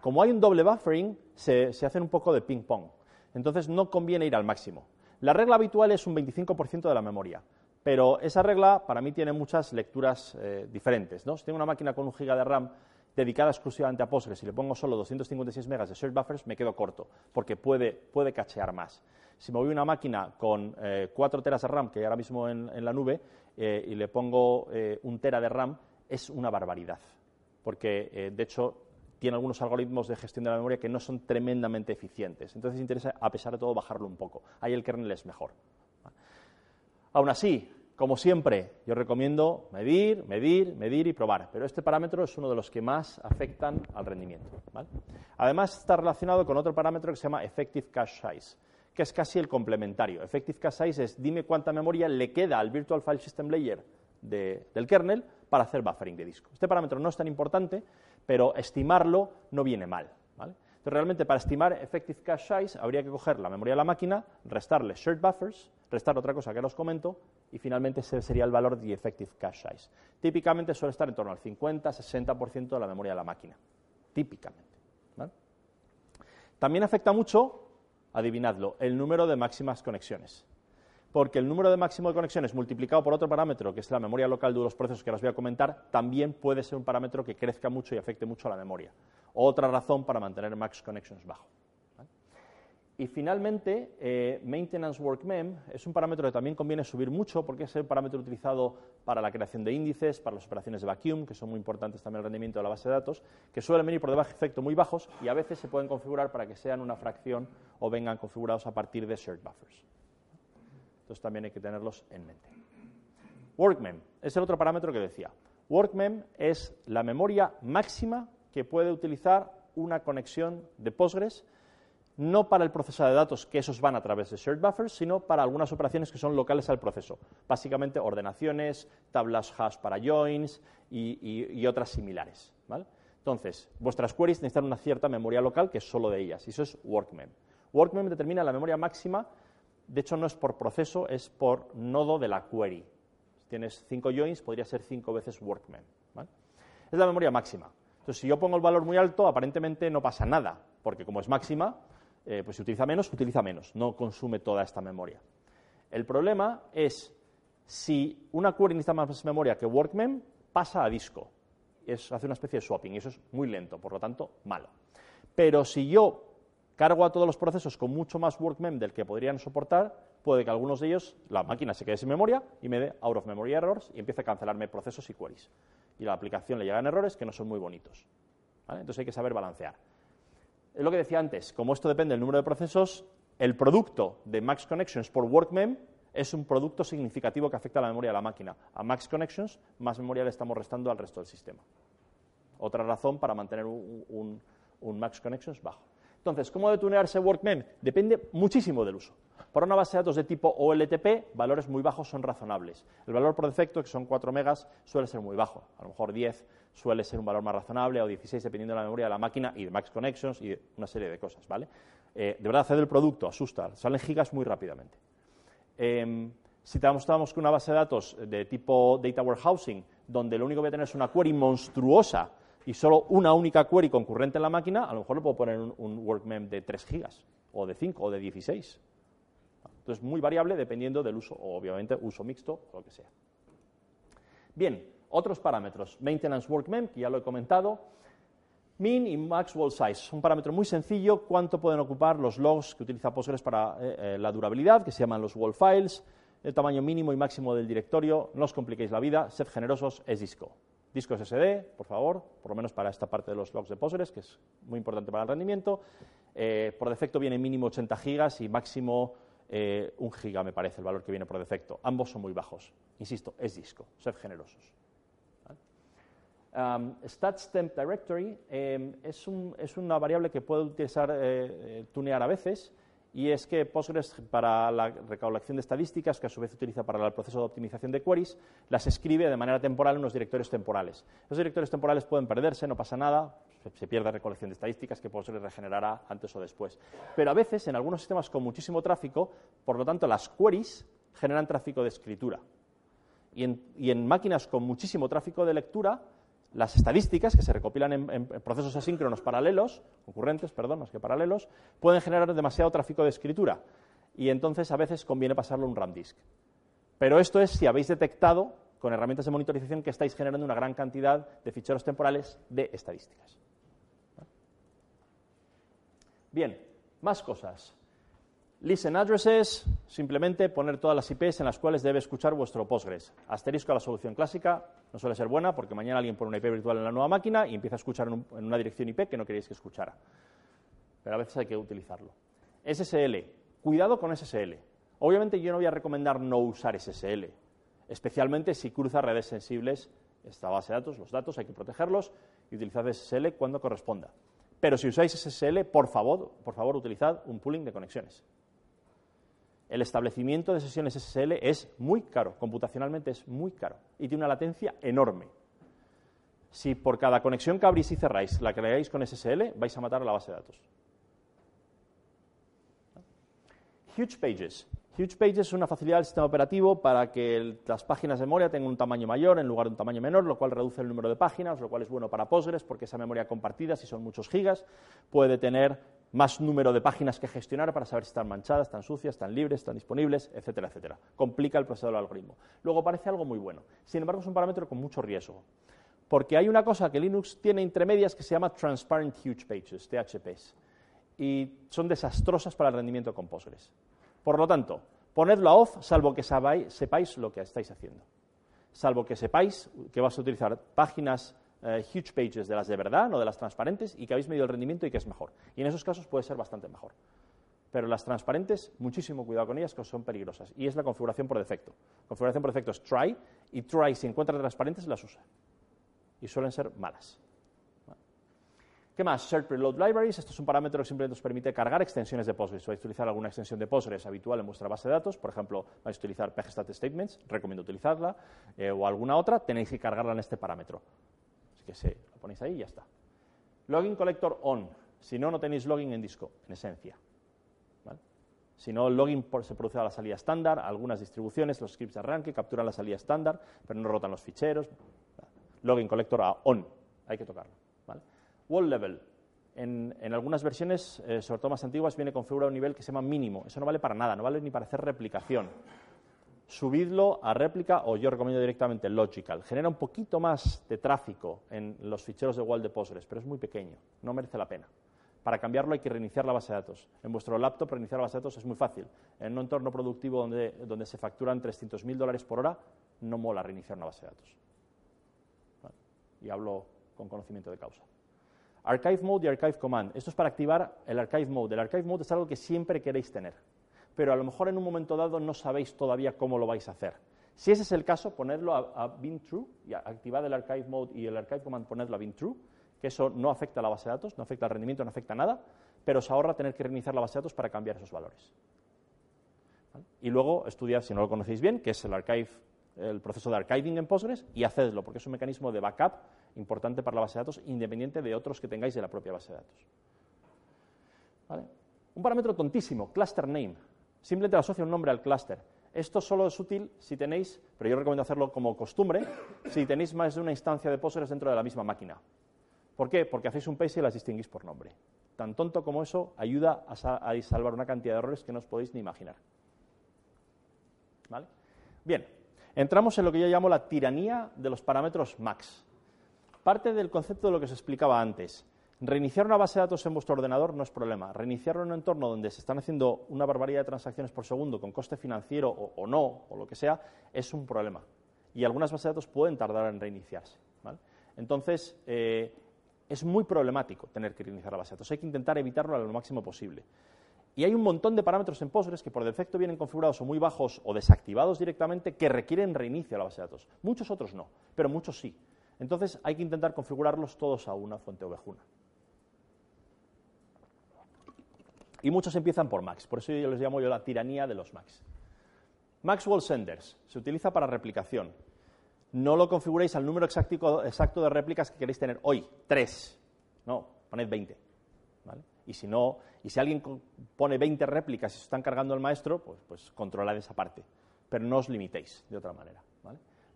Como hay un doble buffering, se, se hace un poco de ping-pong. Entonces no conviene ir al máximo. La regla habitual es un 25% de la memoria, pero esa regla para mí tiene muchas lecturas eh, diferentes. ¿no? Si tengo una máquina con un giga de RAM dedicada exclusivamente a Postgres y le pongo solo 256 megas de shared buffers, me quedo corto, porque puede, puede cachear más. Si me voy a una máquina con eh, 4 teras de RAM, que hay ahora mismo en, la nube, eh, y le pongo eh, un tera de RAM, es una barbaridad, porque de hecho tiene algunos algoritmos de gestión de la memoria que no son tremendamente eficientes. Entonces interesa, a pesar de todo, bajarlo un poco. Ahí el kernel es mejor. Aún así, como siempre, yo recomiendo medir, medir, medir y probar, pero este parámetro es uno de los que más afectan al rendimiento. Además, está relacionado con otro parámetro que se llama Effective Cache Size, que es casi el complementario. Effective Cache Size es dime cuánta memoria le queda al Virtual File System Layer del kernel para hacer buffering de disco. Este parámetro no es tan importante, pero estimarlo no viene mal. Entonces, realmente para estimar effective cache size habría que coger la memoria de la máquina, restarle shared buffers, restar otra cosa que os comento y finalmente ese sería el valor de effective cache size. Típicamente suele estar en torno al 50-60% de la memoria de la máquina. Típicamente. También afecta mucho, adivinadlo, el número de máximas conexiones porque el número de máximo de conexiones multiplicado por otro parámetro, que es la memoria local de los procesos que ahora os voy a comentar, también puede ser un parámetro que crezca mucho y afecte mucho a la memoria. Otra razón para mantener max connections bajo. Y finalmente, eh, Maintenance Work Mem es un parámetro que también conviene subir mucho porque es el parámetro utilizado para la creación de índices, para las operaciones de vacuum, que son muy importantes también el rendimiento de la base de datos, que suelen venir por debajo de efecto muy bajos y a veces se pueden configurar para que sean una fracción o vengan configurados a partir de shared buffers. Entonces también hay que tenerlos en mente. Workmem es el otro parámetro que decía. Workmem es la memoria máxima que puede utilizar una conexión de Postgres, no para el proceso de datos, que esos van a través de shared buffers, sino para algunas operaciones que son locales al proceso. Básicamente ordenaciones, tablas hash para joins y, otras similares. Entonces, vuestras queries necesitan una cierta memoria local que es solo de ellas, y eso es Workmem. Workmem determina la memoria máxima de hecho, no es por proceso, es por nodo de la query. Si tienes cinco joins, podría ser cinco veces workman. Es la memoria máxima. Entonces, si yo pongo el valor muy alto, aparentemente no pasa nada, porque como es máxima, eh, pues si utiliza menos, utiliza menos, no consume toda esta memoria. El problema es si una query necesita más memoria que workman, pasa a disco. Es, hace una especie de swapping y eso es muy lento, por lo tanto, malo. Pero si yo cargo a todos los procesos con mucho más workmem del que podrían soportar, puede que algunos de ellos, la máquina se quede sin memoria y me dé out of memory errors y empiece a cancelarme procesos y queries. Y a la aplicación le llegan errores que no son muy bonitos. Entonces hay que saber balancear. Es lo que decía antes, como esto depende del número de procesos, el producto de max connections por workmem es un producto significativo que afecta a la memoria de la máquina. A max connections, más memoria le estamos restando al resto del sistema. Otra razón para mantener un max connections bajo. Entonces, ¿cómo debe tunearse? Depende muchísimo del uso. Para una base de datos de tipo OLTP, valores muy bajos son razonables. El valor por defecto, que son 4 megas, suele ser muy bajo. A lo mejor 10 suele ser un valor más razonable, o 16 dependiendo de la memoria de la máquina y de Max Connections y una serie de cosas, ¿vale? Eh, de verdad, hacer el producto asusta, salen gigas muy rápidamente. Em, si estamos con una base de datos de tipo Data Warehousing, donde lo único que voy a tener es una query monstruosa y solo una única query concurrente en la máquina, a lo mejor le puedo poner un, workmem de 3 gigas, o de 5, o de 16. Entonces, muy variable dependiendo del uso, o obviamente uso mixto, o lo que sea. Bien, otros parámetros. Maintenance workmem, que ya lo he comentado. Min y max wall size, un parámetro muy sencillo, cuánto pueden ocupar los logs que utiliza Postgres para eh, eh, la durabilidad, que se llaman los wall files, el tamaño mínimo y máximo del directorio, no os compliquéis la vida, sed generosos, es disco. Disco SSD, por favor, por lo menos para esta parte de los logs de Postgres, que es muy importante para el rendimiento. Eh, por defecto viene mínimo 80 gigas y máximo 1 giga, me parece, el valor que viene por defecto. Ambos son muy bajos. Insisto, es disco, sed generosos. Um, StatsTemp Directory em, es, una variable que puede utilizar, eh, eh, tunear a veces, y es que Postgres, para la recolección de estadísticas, que a su vez utiliza para el proceso de optimización de queries, las escribe de manera temporal en unos directorios temporales. Los directorios temporales pueden perderse, no pasa nada, se pierde recolección de estadísticas que Postgres regenerará antes o después. Pero a veces, en algunos sistemas con muchísimo tráfico, por lo tanto, las queries generan tráfico de escritura. y en máquinas con muchísimo tráfico de lectura, las estadísticas que se recopilan en, procesos asíncronos paralelos, concurrentes, perdón, más que paralelos, pueden generar demasiado tráfico de escritura y entonces a veces conviene pasarlo a un RAM disk. Pero esto es si habéis detectado con herramientas de monitorización que estáis generando una gran cantidad de ficheros temporales de estadísticas. Bien, más cosas. Listen addresses, simplemente poner todas las IPs en las cuales debe escuchar vuestro Postgres. Asterisco a la solución clásica, no suele ser buena porque mañana alguien pone una IP virtual en la nueva máquina y empieza a escuchar en, una dirección IP que no queréis que escuchara. Pero a veces hay que utilizarlo. SSL, cuidado con SSL. Obviamente yo no voy a recomendar no usar SSL, especialmente si cruza redes sensibles esta base de datos, los datos hay que protegerlos y utilizad SSL cuando corresponda. Pero si usáis SSL, por favor, por favor utilizad un pooling de conexiones el establecimiento de sesiones SSL es muy caro, computacionalmente es muy caro y tiene una latencia enorme. Si por cada conexión que abrís y cerráis la creáis con SSL, vais a matar a la base de datos. Huge Pages. Huge Pages es una facilidad del sistema operativo para que las páginas de memoria tengan un tamaño mayor en lugar de un tamaño menor, lo cual reduce el número de páginas, lo cual es bueno para Postgres porque esa memoria compartida, si son muchos gigas, puede tener más número de páginas que gestionar para saber si están manchadas, están sucias, están libres, están disponibles, etcétera, etcétera. Complica el proceso del algoritmo. Luego parece algo muy bueno. Sin embargo, es un parámetro con mucho riesgo. Porque hay una cosa que Linux tiene entre medias que se llama Transparent Huge Pages, THPs. Y son desastrosas para el rendimiento con Postgres. Por lo tanto, ponedlo a off salvo que sepáis lo que estáis haciendo. Salvo que sepáis que vas a utilizar páginas eh, huge pages de las de verdad, no de las transparentes, y que habéis medido el rendimiento y que es mejor. Y en esos casos puede ser bastante mejor. Pero las transparentes, muchísimo cuidado con ellas, que son peligrosas. Y es la configuración por defecto. Configuración por defecto es try, y try, si encuentra transparentes, las usa. Y suelen ser malas. ¿Qué más? Shared Preload Libraries. Esto es un parámetro que simplemente os permite cargar extensiones de Postgres. Si vais a utilizar alguna extensión de Postgres habitual en vuestra base de datos, por ejemplo, vais a utilizar PGStat Statements, recomiendo utilizarla, eh, o alguna otra, tenéis que cargarla en este parámetro que se lo ponéis ahí y ya está. Login collector on. Si no, no tenéis login en disco, en esencia. Si no, el login se produce a la salida estándar. Algunas distribuciones, los scripts de arranque capturan la salida estándar, pero no rotan los ficheros. Login collector a on. Hay que tocarlo. Wall level. En, algunas versiones, eh, sobre todo más antiguas, viene configurado un nivel que se llama mínimo. Eso no vale para nada, no vale ni para hacer replicación subidlo a réplica o yo recomiendo directamente Logical. Genera un poquito más de tráfico en los ficheros de wall de Postgres, pero es muy pequeño, no merece la pena. Para cambiarlo hay que reiniciar la base de datos. En vuestro laptop reiniciar la base de datos es muy fácil. En un entorno productivo donde, se facturan 300.000 dólares por hora, no mola reiniciar una base de datos. Y hablo con conocimiento de causa. Archive Mode y Archive Command. Esto es para activar el Archive Mode. El Archive Mode es algo que siempre queréis tener pero a lo mejor en un momento dado no sabéis todavía cómo lo vais a hacer. Si ese es el caso, ponedlo a, bin true, y activad el archive mode y el archive command ponedlo a bin true, que eso no afecta a la base de datos, no afecta al rendimiento, no afecta a nada, pero os ahorra tener que reiniciar la base de datos para cambiar esos valores. Y luego estudiad, si no lo conocéis bien, qué es el archive, el proceso de archiving en Postgres y hacedlo, porque es un mecanismo de backup importante para la base de datos, independiente de otros que tengáis de la propia base de datos. Un parámetro tontísimo, cluster name simplemente le asocia un nombre al clúster. Esto solo es útil si tenéis, pero yo recomiendo hacerlo como costumbre, si tenéis más de una instancia de Postgres dentro de la misma máquina. ¿Por qué? Porque hacéis un paste y las distinguís por nombre. Tan tonto como eso ayuda a, salvar una cantidad de errores que no os podéis ni imaginar. ¿Vale? Bien, entramos en lo que yo llamo la tiranía de los parámetros max. Parte del concepto de lo que os explicaba antes. Reiniciar una base de datos en vuestro ordenador no es problema. Reiniciarlo en un entorno donde se están haciendo una barbaridad de transacciones por segundo con coste financiero o, no, o lo que sea, es un problema. Y algunas bases de datos pueden tardar en reiniciarse. Entonces, eh, es muy problemático tener que reiniciar la base de datos. Hay que intentar evitarlo lo máximo posible. Y hay un montón de parámetros en Postgres que por defecto vienen configurados o muy bajos o desactivados directamente que requieren reinicio a la base de datos. Muchos otros no, pero muchos sí. Entonces hay que intentar configurarlos todos a una fuente ovejuna. Y muchos empiezan por Max, por eso yo les llamo yo la tiranía de los Max. Maxwell Senders se utiliza para replicación. No lo configuréis al número exacto, de réplicas que queréis tener hoy, tres. No, poned 20. ¿vale? Y si no, y si alguien pone 20 réplicas y se están cargando el maestro, pues, pues controlad esa parte. Pero no os limitéis de otra manera.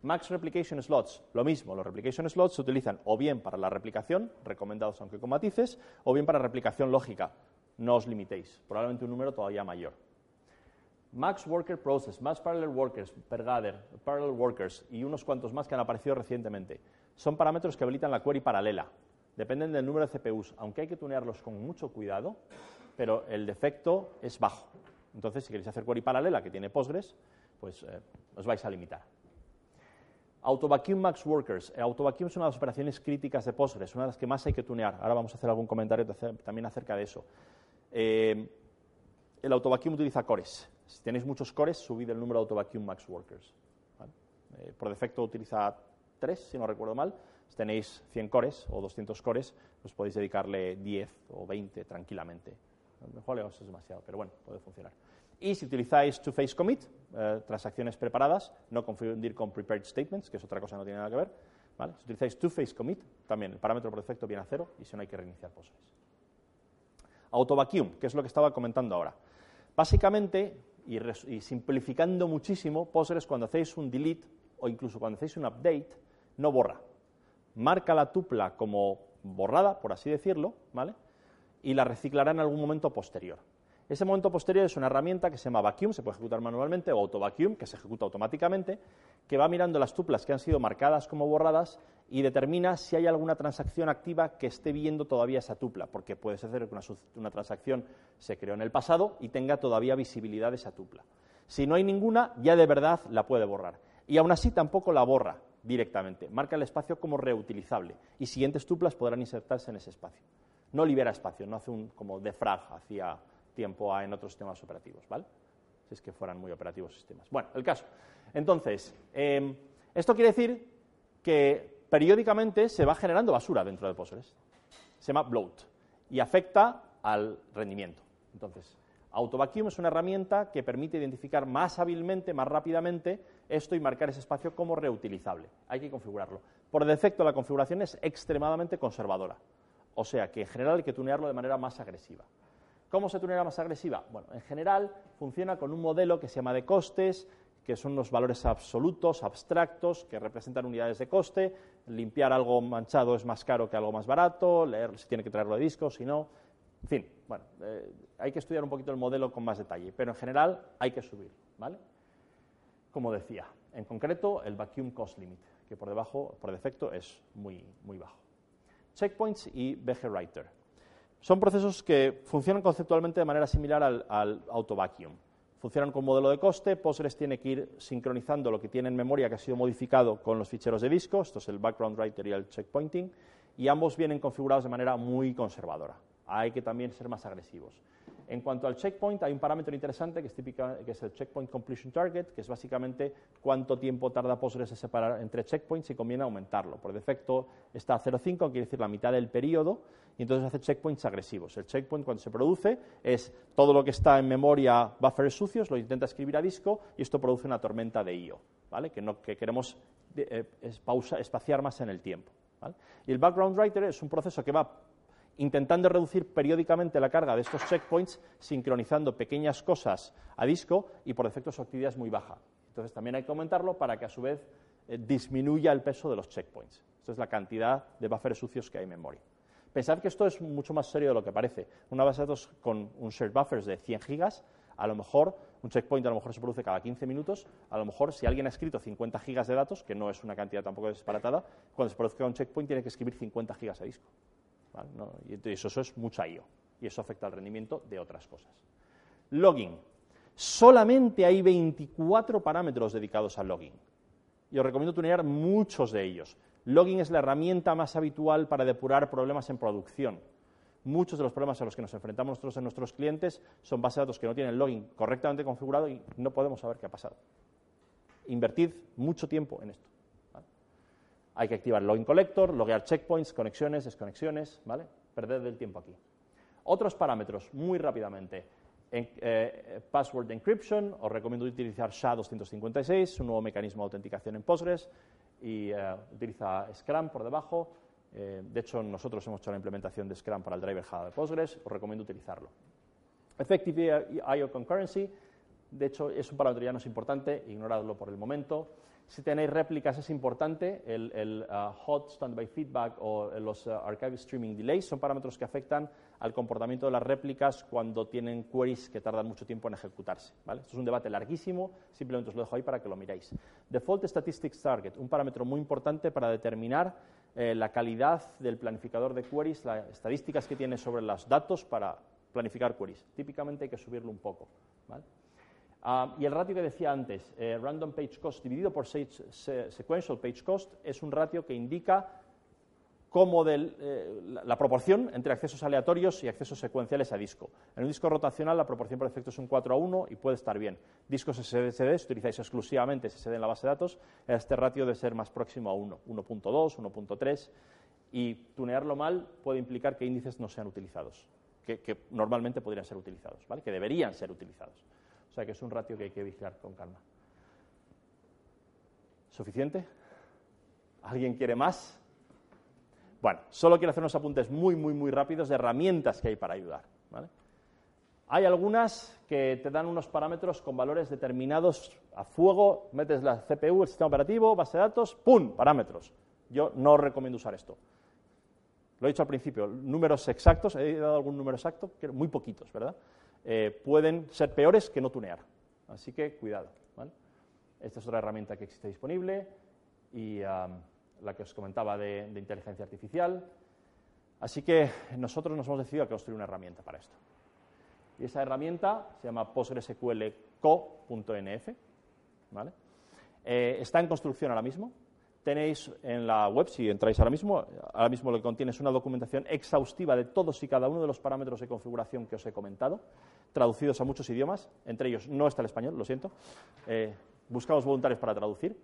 Max Replication Slots, lo mismo, los Replication Slots se utilizan o bien para la replicación, recomendados aunque con matices, o bien para replicación lógica. No os limitéis, probablemente un número todavía mayor. Max Worker Process, Max Parallel Workers, Pergader, Parallel Workers y unos cuantos más que han aparecido recientemente. Son parámetros que habilitan la query paralela dependen del número de CPUs, aunque hay que tunearlos con mucho cuidado, pero el defecto es bajo. Entonces, si queréis hacer query paralela que tiene Postgres, pues eh, os vais a limitar. AutoVacuum Max Workers. Eh, AutoVacuum es una de las operaciones críticas de Postgres, una de las que más hay que tunear. Ahora vamos a hacer algún comentario también acerca de eso. Eh, el AutoVacuum utiliza cores. Si tenéis muchos cores, subid el número de AutoVacuum Max Workers. por defecto utiliza tres, si no recuerdo mal, si tenéis 100 cores o 200 cores, pues podéis dedicarle 10 o 20 tranquilamente. A lo mejor es demasiado, pero bueno, puede funcionar. Y si utilizáis two-phase commit, eh, transacciones preparadas, no confundir con prepared statements, que es otra cosa que no tiene nada que ver. Si utilizáis two-phase commit, también el parámetro por defecto viene a cero y si no hay que reiniciar Postgres. Autovacuum, que es lo que estaba comentando ahora. Básicamente, y, y simplificando muchísimo, Postgres cuando hacéis un delete o incluso cuando hacéis un update, no borra marca la tupla como borrada, por así decirlo, ¿vale? y la reciclará en algún momento posterior. Ese momento posterior es una herramienta que se llama vacuum, se puede ejecutar manualmente, o autovacuum, que se ejecuta automáticamente, que va mirando las tuplas que han sido marcadas como borradas y determina si hay alguna transacción activa que esté viendo todavía esa tupla, porque puede ser que una, una transacción se creó en el pasado y tenga todavía visibilidad de esa tupla. Si no hay ninguna, ya de verdad la puede borrar. Y aún así tampoco la borra, directamente. Marca el espacio como reutilizable y siguientes tuplas podrán insertarse en ese espacio. No libera espacio, no hace un como defrag hacia tiempo en otros sistemas operativos, ¿vale? Si es que fueran muy operativos sistemas. Bueno, el caso. Entonces, em, esto quiere decir que periódicamente se va generando basura dentro de Postgres. Se llama bloat y afecta al rendimiento. Entonces, AutoVacuum es una herramienta que permite identificar más hábilmente, más rápidamente esto y marcar ese espacio como reutilizable. Hay que configurarlo. Por defecto, la configuración es extremadamente conservadora. O sea que en general hay que tunearlo de manera más agresiva. ¿Cómo se tunea más agresiva? Bueno, en general funciona con un modelo que se llama de costes, que son unos valores absolutos, abstractos, que representan unidades de coste. Limpiar algo manchado es más caro que algo más barato, leer si tiene que traerlo de disco, si no. En fin, bueno, eh, hay que estudiar un poquito el modelo con más detalle, pero en general hay que subir, ¿vale? Como decía, en concreto el vacuum cost limit, que por debajo, por defecto, es muy, muy bajo. Checkpoints y BG Writer. Son procesos que funcionan conceptualmente de manera similar al, al auto vacuum. Funcionan con modelo de coste, Postgres tiene que ir sincronizando lo que tiene en memoria que ha sido modificado con los ficheros de disco, esto es el background writer y el checkpointing, y ambos vienen configurados de manera muy conservadora hay que también ser más agresivos. En cuanto al checkpoint, hay un parámetro interesante que es, que es el checkpoint completion target, que es básicamente cuánto tiempo tarda Postgres en separar entre checkpoints y conviene aumentarlo. Por defecto está a 0,5, quiere decir la mitad del periodo, y entonces hace checkpoints agresivos. El checkpoint cuando se produce es todo lo que está en memoria, buffers sucios, lo intenta escribir a disco y esto produce una tormenta de IO, ¿vale? que, no, que queremos eh, espaciar más en el tiempo. Y el background writer es un proceso que va intentando reducir periódicamente la carga de estos checkpoints, sincronizando pequeñas cosas a disco y por defecto su actividad es muy baja. Entonces también hay que aumentarlo para que a su vez eh, disminuya el peso de los checkpoints. Esta es la cantidad de buffers sucios que hay en memoria. Pensad que esto es mucho más serio de lo que parece. Una base de datos con un shared buffers de 100 gigas, a lo mejor un checkpoint a lo mejor se produce cada 15 minutos, a lo mejor si alguien ha escrito 50 gigas de datos, que no es una cantidad tampoco disparatada, cuando se produzca un checkpoint tiene que escribir 50 gigas a disco. Y eso, eso es mucha IO. Y eso afecta al rendimiento de otras cosas. Logging. Solamente hay 24 parámetros dedicados al logging. Y os recomiendo tunear muchos de ellos. Logging es la herramienta más habitual para depurar problemas en producción. Muchos de los problemas a los que nos enfrentamos nosotros en nuestros clientes son bases de datos que no tienen logging correctamente configurado y no podemos saber qué ha pasado. Invertid mucho tiempo en esto. Hay que activar login collector, loguear checkpoints, conexiones, desconexiones, ¿vale? Perder el tiempo aquí. Otros parámetros, muy rápidamente. En, eh, password encryption, os recomiendo utilizar SHA-256, un nuevo mecanismo de autenticación en Postgres, y eh, utiliza Scrum por debajo. Eh, de hecho, nosotros hemos hecho la implementación de Scrum para el driver Java de Postgres, os recomiendo utilizarlo. Effective I.O. Concurrency, de hecho, es un parámetro ya no es importante, ignoradlo por el momento. Si tenéis réplicas es importante, el, el uh, hot standby feedback o los uh, archive streaming delays son parámetros que afectan al comportamiento de las réplicas cuando tienen queries que tardan mucho tiempo en ejecutarse. ¿vale? Esto es un debate larguísimo, simplemente os lo dejo ahí para que lo miréis. Default Statistics Target, un parámetro muy importante para determinar eh, la calidad del planificador de queries, las estadísticas que tiene sobre los datos para planificar queries. Típicamente hay que subirlo un poco. ¿vale? Ah, y el ratio que decía antes, eh, random page cost dividido por sequential page cost, es un ratio que indica cómo eh, la, proporción entre accesos aleatorios y accesos secuenciales a disco. En un disco rotacional la proporción por defecto es un 4 a 1 y puede estar bien. Discos SSD, si utilizáis exclusivamente SSD en la base de datos, este ratio debe ser más próximo a 1, 1.2, 1.3 y tunearlo mal puede implicar que índices no sean utilizados, que, que normalmente podrían ser utilizados, ¿vale? que deberían ser utilizados. O sea que es un ratio que hay que vigilar con calma. ¿Suficiente? ¿Alguien quiere más? Bueno, solo quiero hacer unos apuntes muy, muy, muy rápidos de herramientas que hay para ayudar. Hay algunas que te dan unos parámetros con valores determinados a fuego, metes la CPU, el sistema operativo, base de datos, ¡pum! Parámetros. Yo no recomiendo usar esto. Lo he dicho al principio, números exactos, he dado algún número exacto, muy poquitos, ¿verdad? Eh, pueden ser peores que no tunear. Así que cuidado. Esta es otra herramienta que existe disponible y la que os comentaba de, inteligencia artificial. Así que nosotros nos hemos decidido a construir una herramienta para esto. Y esa herramienta se llama PostgreSQLco.nf. ¿vale? Eh, está en construcción ahora mismo. Tenéis en la web, si entráis ahora mismo, ahora mismo lo que contiene es una documentación exhaustiva de todos y cada uno de los parámetros de configuración que os he comentado, traducidos a muchos idiomas, entre ellos no está el español, lo siento. Eh, buscamos voluntarios para traducir.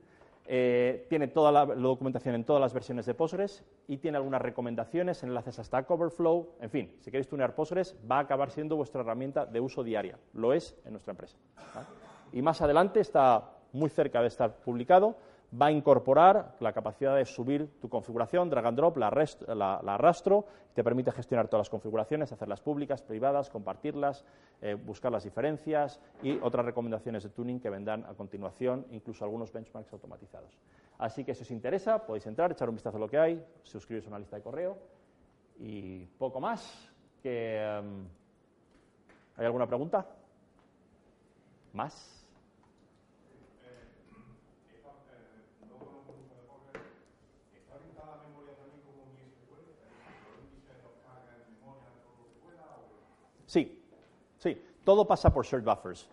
Eh, tiene toda la, documentación en todas las versiones de Postgres y tiene algunas recomendaciones, enlaces a Stack. En fin, si queréis tunear Postgres, va a acabar siendo vuestra herramienta de uso diaria. Lo es en nuestra empresa. Y más adelante está muy cerca de estar publicado va a incorporar la capacidad de subir tu configuración, drag and drop, la, arrastro, te permite gestionar todas las configuraciones, hacerlas públicas, privadas, compartirlas, eh, buscar las diferencias y otras recomendaciones de tuning que vendrán a continuación, incluso algunos benchmarks automatizados. Así que si os interesa, podéis entrar, echar un vistazo a lo que hay, suscribiros a una lista de correo y poco más. Em, ¿Hay alguna pregunta? ¿Más? Sí, sí, todo pasa por shared buffers.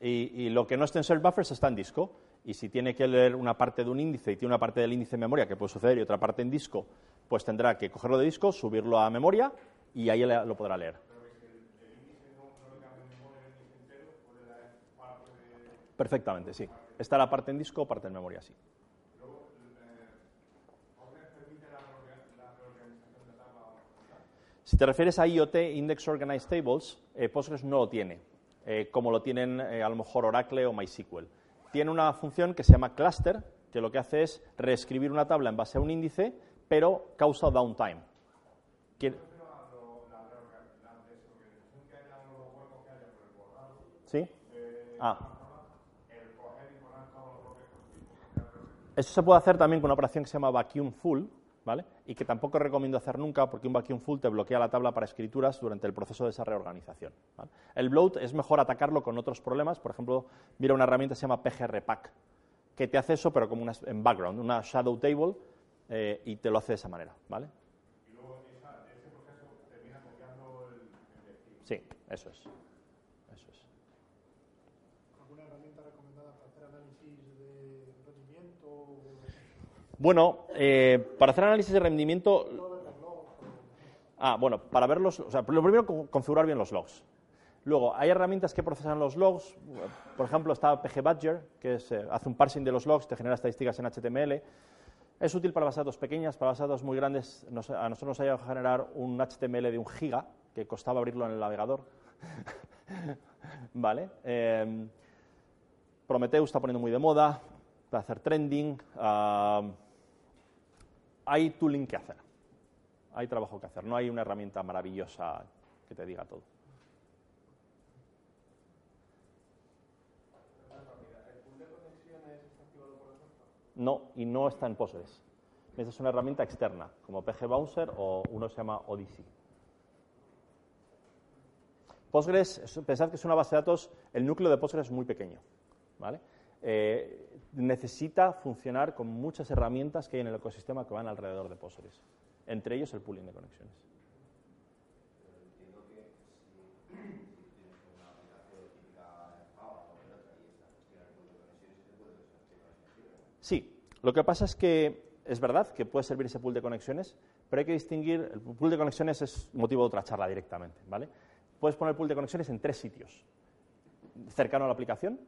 Y, lo que no esté en shared buffers está en disco. Y si tiene que leer una parte de un índice y tiene una parte del índice en memoria que puede suceder y otra parte en disco, pues tendrá que cogerlo de disco, subirlo a memoria y ahí lo podrá leer. Perfectamente, sí. Está la parte en disco parte en memoria, sí. Si te refieres a IoT, Index Organized Tables, eh, Postgres no lo tiene, eh, como lo tienen eh, a lo mejor Oracle o MySQL. Tiene una función que se llama cluster, que lo que hace es reescribir una tabla en base a un índice, pero causa downtime. ¿Sí? Ah. Eso se puede hacer también con una operación que se llama vacuum full, ¿vale? Y que tampoco recomiendo hacer nunca porque un vacuum full te bloquea la tabla para escrituras durante el proceso de esa reorganización. El bloat es mejor atacarlo con otros problemas, por ejemplo, mira una herramienta que se llama PGRPack, que te hace eso pero como una, en background, una shadow table, eh, y te lo hace de esa manera, ¿vale? Y luego ese proceso termina copiando el, Sí, eso es. Bueno, eh, para hacer análisis de rendimiento. Ah, bueno, para verlos. O sea, lo primero, co- configurar bien los logs. Luego, hay herramientas que procesan los logs. Por ejemplo, está PG Badger, que es, eh, hace un parsing de los logs, te genera estadísticas en HTML. Es útil para bases datos pequeñas, para bases datos muy grandes. a nosotros nos ha llegado a generar un HTML de un giga, que costaba abrirlo en el navegador. vale. eh, está poniendo muy de moda para hacer trending. ah, hay tooling que hacer. Hay trabajo que hacer. No hay una herramienta maravillosa que te diga todo. No, y no está en Postgres. Es una herramienta externa, como PG Bouncer o uno se llama Odyssey. Postgres, es- pensad que es una base de datos, el núcleo de Postgres es muy pequeño. ¿vale? Eh, necesita funcionar con muchas herramientas que hay en el ecosistema que van alrededor de Postgres, entre ellos el pooling de conexiones. Sí, lo que pasa es que es verdad que puede servir ese pool de conexiones, pero hay que distinguir, el pool de conexiones es motivo de otra charla directamente, ¿vale? Puedes poner pool de conexiones en tres sitios, cercano a la aplicación,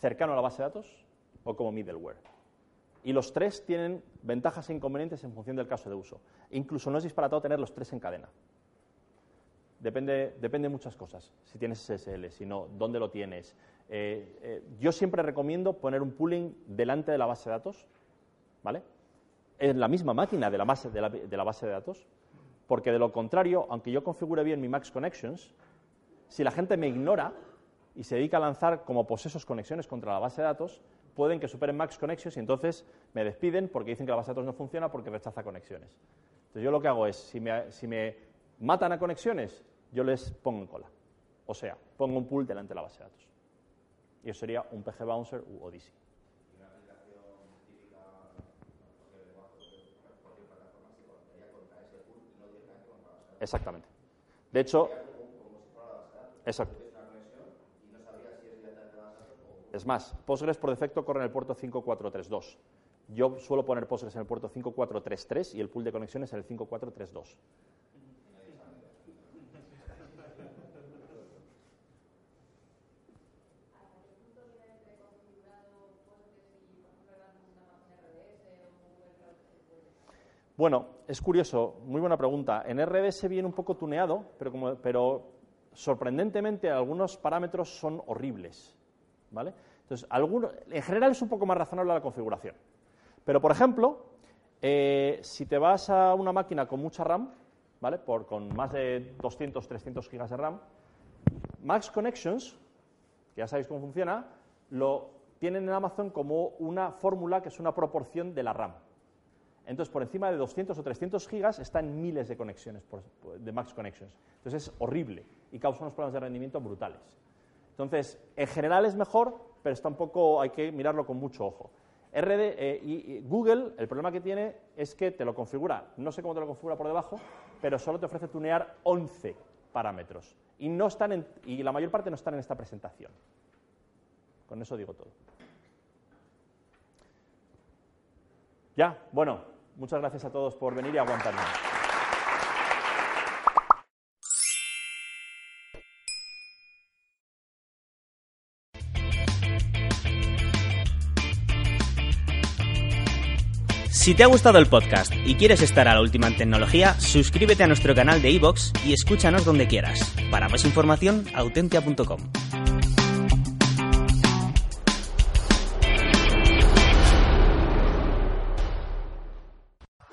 cercano a la base de datos o como middleware. Y los tres tienen ventajas e inconvenientes en función del caso de uso. Incluso no es disparatado tener los tres en cadena. Depende, de muchas cosas. Si tienes SSL, si no, dónde lo tienes. Eh, eh, yo siempre recomiendo poner un pooling delante de la base de datos, ¿vale? En la misma máquina de la base de la base de datos, porque de lo contrario, aunque yo configure bien mi Max Connections, si la gente me ignora y se dedica a lanzar como posesos conexiones contra la base de datos, pueden que superen Max Connections y entonces me despiden porque dicen que la base de datos no funciona porque rechaza conexiones. Entonces yo lo que hago es, si me, si me matan a conexiones, yo les pongo en cola. O sea, pongo un pool delante de la base de datos. Y eso sería un PG Bouncer u Odyssey. Exactamente. De hecho, exacto. Es más, Postgres por defecto corre en el puerto 5432. Yo suelo poner Postgres en el puerto 5433 y el pool de conexiones en el 5432. Bueno, es curioso, muy buena pregunta. En RDS viene un poco tuneado, pero, como- pero sorprendentemente algunos parámetros son horribles. ¿Vale? Entonces, en general es un poco más razonable la configuración. Pero, por ejemplo, eh, si te vas a una máquina con mucha RAM, ¿vale? Por, con más de 200, 300 gigas de RAM, Max Connections, que ya sabéis cómo funciona, lo tienen en Amazon como una fórmula que es una proporción de la RAM. Entonces, por encima de 200 o 300 gigas están miles de conexiones de Max Connections. Entonces, es horrible y causa unos problemas de rendimiento brutales. Entonces, en general es mejor, pero está un poco, hay que mirarlo con mucho ojo. RD, eh, y, Google, el problema que tiene es que te lo configura, no sé cómo te lo configura por debajo, pero solo te ofrece tunear 11 parámetros. Y, no están en- y la mayor parte no están en esta presentación. Con eso digo todo. Ya, bueno, muchas gracias a todos por venir y aguantarme. Si te ha gustado el podcast y quieres estar a la última en tecnología, suscríbete a nuestro canal de iVoox y escúchanos donde quieras. Para más información, autentia.com.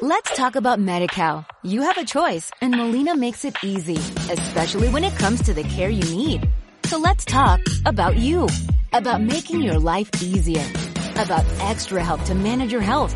Let's talk about MediCal. You have a choice and Molina makes it easy, especially when it comes to the care you need. So let's talk about you, about making your life easier, about extra help to manage your health.